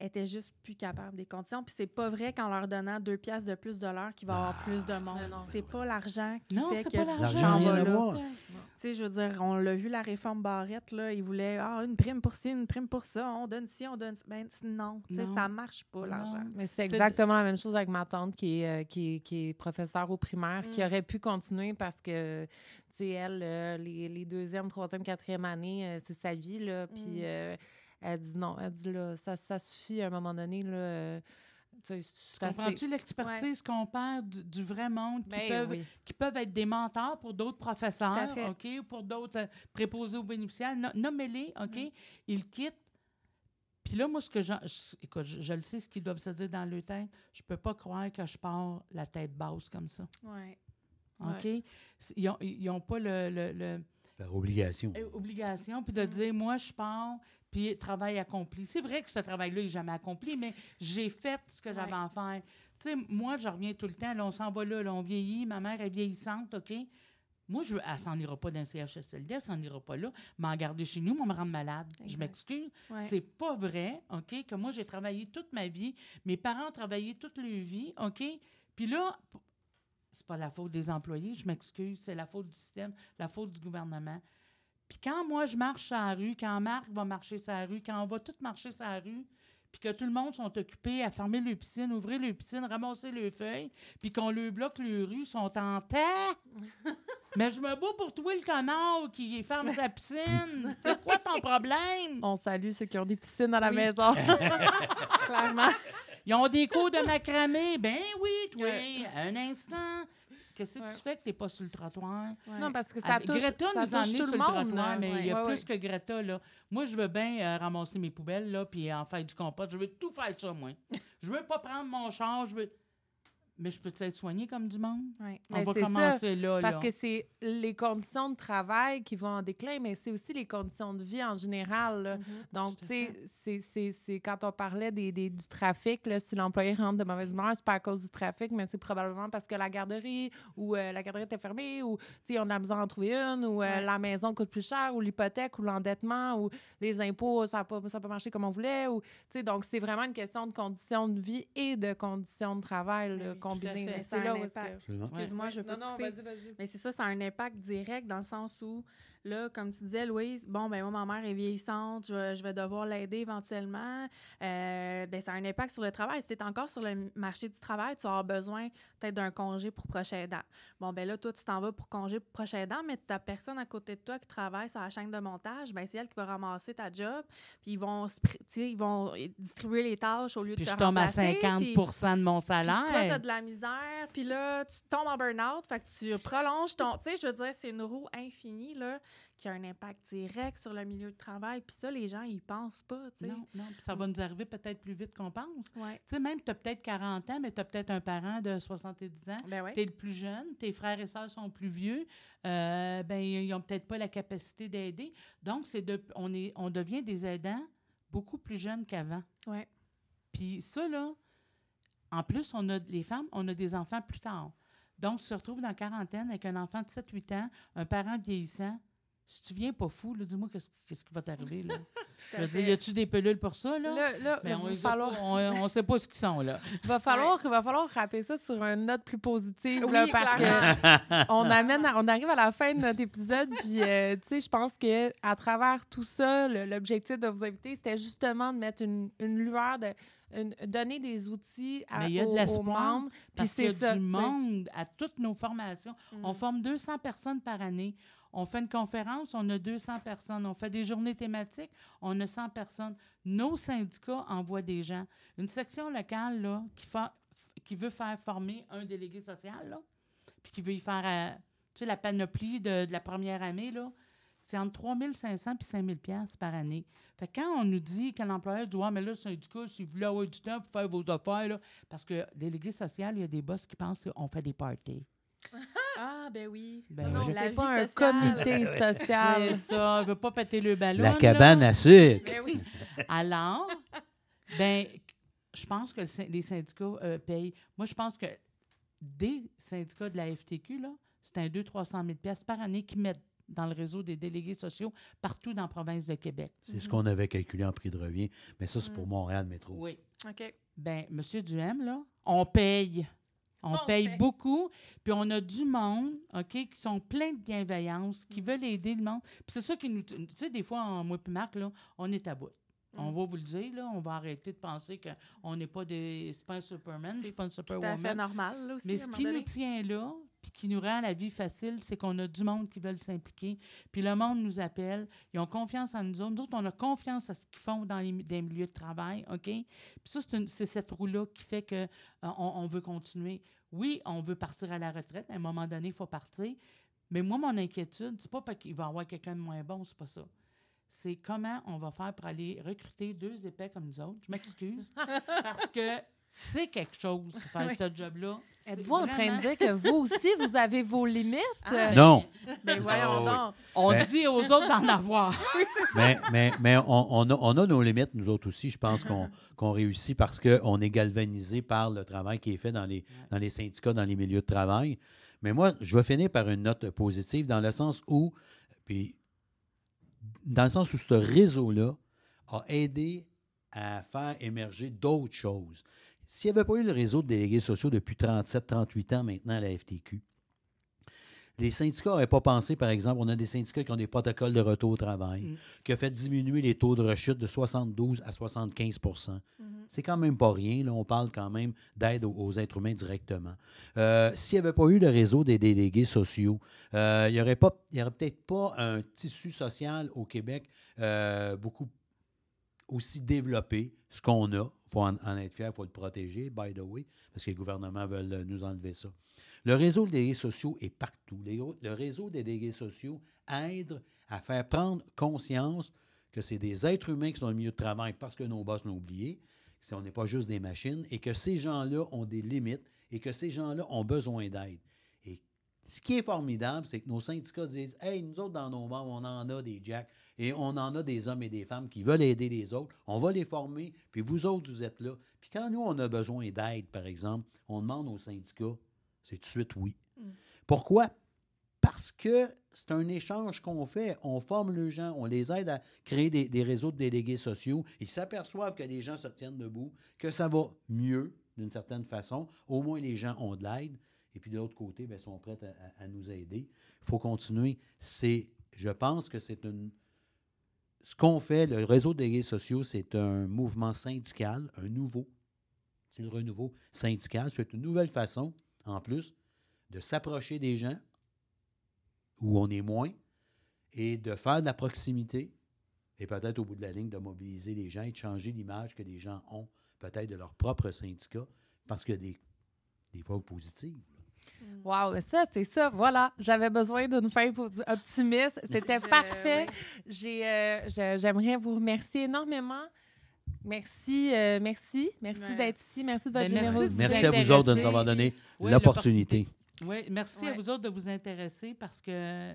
était juste plus capable des conditions. Puis c'est pas vrai qu'en leur donnant deux piastres de plus de l'heure qu'il va y avoir plus de monde. Mais non. C'est pas l'argent qui Non, fait c'est que l'argent. À là. Tu sais, je veux dire, on l'a vu, la réforme Barrette, là, ils voulaient ah, une prime pour ci, une prime pour ça, on donne ci, on donne ça. Ben, non, tu sais, ça marche pas, l'argent. Mais c'est exactement la même chose avec ma tante qui est, euh, qui est, qui est professeure au primaire, qui Mm. aurait pu continuer parce que, tu sais, elle, euh, les, les deuxième, troisième, quatrième années, euh, c'est sa vie, là. Puis Mm. Elle dit non, elle dit là, ça, ça suffit à un moment donné, là. euh, tu. Comprends-tu l'expertise qu'on perd du, du vrai monde qui, Ben peuvent, oui. qui peuvent être des mentors pour d'autres professeurs. OK, ou pour d'autres euh, préposés aux bénéficiaires? No- Nommez-les, OK? Mm. Ils quittent. Puis là, moi, ce que je, je- écoute, je, je le sais, ce qu'ils doivent se dire dans leur tête, je peux pas croire que je pars la tête basse comme ça, Ouais. OK? Ils n'ont ils ont pas le- le- le, Par obligation. euh, obligation, puis de dire, moi, je pars, puis travail accompli. C'est vrai que ce travail-là n'est jamais accompli, mais j'ai fait ce que j'avais Ouais. à faire. Tu sais, moi, je reviens tout le temps, là, on s'en va là, là, on vieillit, ma mère est vieillissante, OK? Moi, je, elle s'en ira pas d'un CHSLD, elle s'en ira pas là, m'en garder chez nous, me rendre malade. Je m'excuse. Ouais. C'est pas vrai, OK, que moi, j'ai travaillé toute ma vie, mes parents ont travaillé toute leur vie, OK? Puis là, c'est pas la faute des employés, je m'excuse, c'est la faute du système, la faute du gouvernement. Puis quand moi, je marche sur la rue, quand Marc va marcher sur la rue, quand on va tous marcher sur la rue, puis que tout le monde sont occupés à fermer leur piscine, ouvrir leur piscine, ramasser leurs feuilles, puis qu'on leur bloque les rues, sont en terre. Mais je me bats pour toi, le connard qui ferme sa piscine. C'est quoi ton problème? On salue ceux qui ont des piscines à la Oui. maison. Clairement. Ils ont des cours de macramé. Ben oui, toi, un instant. Qu'est-ce que Ouais. tu fais que t'es pas sur le trottoir? non, parce que ça Avec touche, Greta ça nous touche emmenés tout sur le le monde. trottoir, là. mais il y a Ouais, plus ouais. que Greta, là. Moi, je veux bien euh, ramasser mes poubelles, là, puis en faire du compost. Je veux tout faire ça, moi. je veux pas prendre mon char, je veux... Mais je peux être soigné comme du monde? Ouais. On Mais va ça, commencer là, Parce là. que c'est les conditions de travail qui vont en déclin, mais c'est aussi les conditions de vie en général. là. Mhm. Donc, tu sais, c'est- c'est c'est quand on parlait des, des- du trafic, là, si l'employé rentre de mauvaise humeur, c'est pas à cause du trafic, mais c'est probablement parce que la garderie ou euh, la garderie était fermée ou, tu sais, on a besoin d'en trouver une ou euh, Ouais. la maison coûte plus cher ou l'hypothèque ou l'endettement ou les impôts, ça n'a pas, ça a pas marché comme on voulait. Ou, tu sais, donc, c'est vraiment une question de conditions de vie et de conditions de travail là, Oui, a c'est là où. Excuse-moi, je peux non, non, vas-y, vas-y. Mais c'est ça, ça a un impact direct dans le sens où Là, comme tu disais, Louise, bon, ben moi, ma mère est vieillissante, je vais, je vais devoir l'aider éventuellement. Euh, ben, ça a un impact sur le travail. Si tu es encore sur le marché du travail, tu vas avoir besoin peut-être d'un congé pour prochain aidant. Bon, ben là, toi, tu t'en vas pour congé pour prochain aidant, mais ta personne à côté de toi qui travaille sur la chaîne de montage, ben c'est elle qui va ramasser ta job, puis ils vont, tu ils vont distribuer les tâches au lieu Puis de je te tombe à remplacer, 50 puis- de mon puis salaire. toi, t'as de la misère, puis là, tu tombes en burn-out, fait que tu prolonges ton... Tu sais, je veux dire, c'est une roue infinie, là, qui a un impact direct sur le milieu de travail, puis ça, les gens, ils pensent pas, tu sais. Non, non, puis ça va nous arriver peut-être plus vite qu'on pense. Ouais. Tu sais, même, tu as peut-être 40 ans, mais tu as peut-être un parent de 70 ans. Ben ouais. Tu es le plus jeune, tes frères et sœurs sont plus vieux, euh, ben, ils n'ont peut-être pas la capacité d'aider. Donc, c'est de, on, est, on devient des aidants beaucoup plus jeunes qu'avant. Ouais. Puis ça, là, en plus, on a les femmes, on a des enfants plus tard. Donc, tu te retrouves dans la quarantaine avec un enfant de 7-8 ans, un parent vieillissant. Si tu viens pas fou, dis-moi qu'est-ce, qui va t'arriver. Là. Je veux dire, y a-tu des pilules pour ça? Là? Là, Ben, on va les a falloir, pas, on, on sait pas ce qu'ils sont, là. il va falloir, il va falloir rappeler ça sur une note plus positive, Oui, là, parce clairement. que on amène, à- on arrive à la fin de notre épisode, puis euh, tu sais, je pense que à travers tout ça, l'objectif de vous inviter, c'était justement de mettre une, une lueur, de une- donner des outils à, Mais il y a de aux- aux, l'espoir, membres. Puis Parce qu'il y c'est a ça. du monde à toutes nos formations. On Mm. forme 200 personnes par année. On fait une conférence, on a 200 personnes. On fait des journées thématiques, on a 100 personnes. Nos syndicats envoient des gens. Une section locale qui, veut faire former un délégué social, puis qui veut y faire euh, la panoplie de, la première année, c'est entre 3 500 et 5 000 piastres par année. Fait que quand on nous dit qu'un employeur dit Ouais, mais là, le syndicat, si vous voulez avoir du temps pour faire vos affaires, parce que délégué social, il y a des boss qui pensent qu'on fait des parties. Ah, ben oui. Ben Non, vie pas un sociale. comité C'est social. ça, je veux pas péter le ballon. La là. cabane à sucre. Ben oui. Alors, ben, je pense que les syndicats euh, payent. Moi, je pense que des syndicats de la FTQ, là, c'est un 200-300 000 piastres par année qu'ils mettent dans le réseau des délégués sociaux partout dans la province de Québec. C'est ce qu'on avait calculé en prix de revient. Mais ça, c'est pour Mm. Montréal Métro. Oui. OK. Ben, Monsieur Duhem, là, on paye. On, On paye paye. beaucoup. Puis on a du monde, OK, qui sont pleins de bienveillance, qui veulent aider le monde. Puis c'est ça qui nous... Tu sais, des fois, en, moi et Marc, là, on est à bout. On Mm. va vous le dire, là, on va arrêter de penser qu'on n'est pas des... C'est pas un Superman, je C'est suis pas un Tout à fait Superwoman. normal, là, aussi, Mais à ce qui nous tient là, puis qui nous rend la vie facile, c'est qu'on a du monde qui veulent s'impliquer. Puis le monde nous appelle, ils ont confiance en nous autres. Nous autres, on a confiance à ce qu'ils font dans les, milieux de travail, OK? Puis ça, c'est cette roue-là qui fait que euh, on, on veut continuer. Oui, on veut partir à la retraite. À un moment donné, il faut partir. Mais moi, mon inquiétude, c'est pas parce qu'il va y avoir quelqu'un de moins bon, c'est pas ça. C'est comment on va faire pour aller recruter deux épais comme nous autres. Je m'excuse. parce que c'est quelque chose, faire Oui. ce job-là. Êtes-vous en train de dire que vous aussi, vous avez vos limites? Ah, Non. Ben voyons Ah oui. donc. On Ben- dit aux autres d'en avoir. mais mais, mais on, on a, on a nos limites, nous autres aussi. Je pense qu'on qu'on réussit parce qu'on est galvanisé par le travail qui est fait dans les, dans les syndicats, dans les milieux de travail. Mais moi, je vais finir par une note positive dans le sens où, puis, dans le sens où ce réseau-là a aidé à faire émerger d'autres choses. S'il n'y avait pas eu le réseau de délégués sociaux depuis 37-38 ans maintenant à la FTQ, les syndicats n'auraient pas pensé, par exemple, on a des syndicats qui ont des protocoles de retour au travail, Mm. qui a fait diminuer les taux de rechute de 72 à 75 Mhm. C'est quand même pas rien. Là. On parle quand même d'aide aux, aux êtres humains directement. Euh, S'il n'y avait pas eu le réseau des délégués sociaux, euh, il n'y aurait, aurait peut-être pas un tissu social au Québec euh, beaucoup aussi développé, ce qu'on a. Il faut en, être fier, il faut le protéger, by the way, parce que les gouvernements veulent euh, nous enlever ça. Le réseau des délégués sociaux est partout. Le réseau des délégués sociaux aide à faire prendre conscience que c'est des êtres humains qui sont au milieu de travail parce que nos boss l'ont oublié, que on n'est pas juste des machines, et que ces gens-là ont des limites et que ces gens-là ont besoin d'aide. Ce qui est formidable, c'est que nos syndicats disent Hey, nous autres, dans nos membres, on en a des jacks et on en a des hommes et des femmes qui veulent aider les autres. On va les former, puis vous autres, vous êtes là. Puis quand nous, on a besoin d'aide, par exemple, on demande aux syndicats c'est tout de suite oui. Mm. Pourquoi? Parce que c'est un échange qu'on fait. On forme les gens, on les aide à créer des, des réseaux de délégués sociaux. Ils s'aperçoivent que les gens se tiennent debout, que ça va mieux d'une certaine façon. Au moins, les gens ont de l'aide. Et puis de l'autre côté, ils sont prêts à, nous aider. Il faut continuer. C'est je pense que c'est une. Ce qu'on fait, le réseau des délégués sociaux, c'est un mouvement syndical, un nouveau. C'est le renouveau syndical. C'est une nouvelle façon, en plus, de s'approcher des gens où on est moins et de faire de la proximité et peut-être au bout de la ligne de mobiliser les gens et de changer l'image que les gens ont peut-être de leur propre syndicat parce qu'il y a des, des fois positives. Wow, mais ça, c'est ça. Voilà, j'avais besoin d'une fin optimiste. C'était parfait. oui. Euh, j'aimerais vous remercier énormément. Merci, euh, merci, merci Ouais. d'être ici. Merci de votre Ben, générosité. Merci à vous autres de nous avoir donné Oui, l'opportunité. Oui, merci à vous autres de vous intéresser parce que,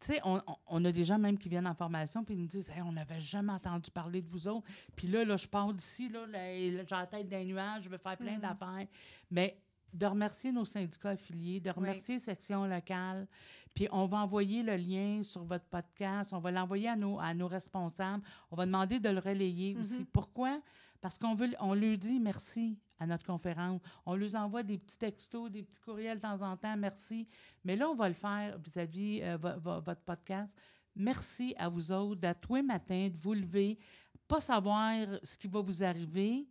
tu sais, on, a des gens même qui viennent en formation puis ils nous disent Hey, on n'avait jamais entendu parler de vous autres. Puis là, là je pars d'ici, là, là, j'ai la tête d'un nuage, je veux faire plein Mhm. d'affaires. Mais de remercier nos syndicats affiliés, de remercier Section locale. Puis on va envoyer le lien sur votre podcast, on va l'envoyer à nos, à nos responsables, on va demander de le relayer aussi. Mhm. Pourquoi? Parce qu'on veut, on lui dit merci à notre conférence. On lui envoie des petits textos, des petits courriels de temps en temps, merci. Mais là, on va le faire vis-à-vis euh, vo- vo- votre podcast. Merci à vous autres d'à tous les matins, de vous lever, pas savoir ce qui va vous arriver,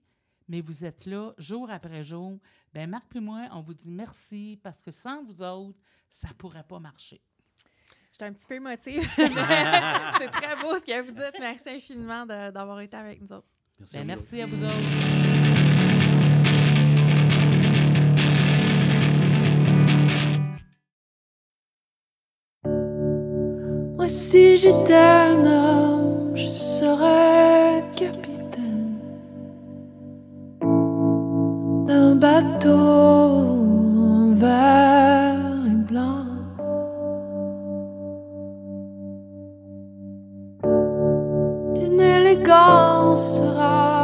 mais vous êtes là jour après jour. Bien, Marc et moi, on vous dit merci parce que sans vous autres, ça ne pourrait pas marcher. J'étais un petit peu émotive. mais c'est très beau ce que vous dites. Merci infiniment d'avoir été avec nous autres. Merci, Bien, à vous merci autres. à vous autres. Moi, si j'étais un homme, je serais bateau vert et blanc. D'une élégance rare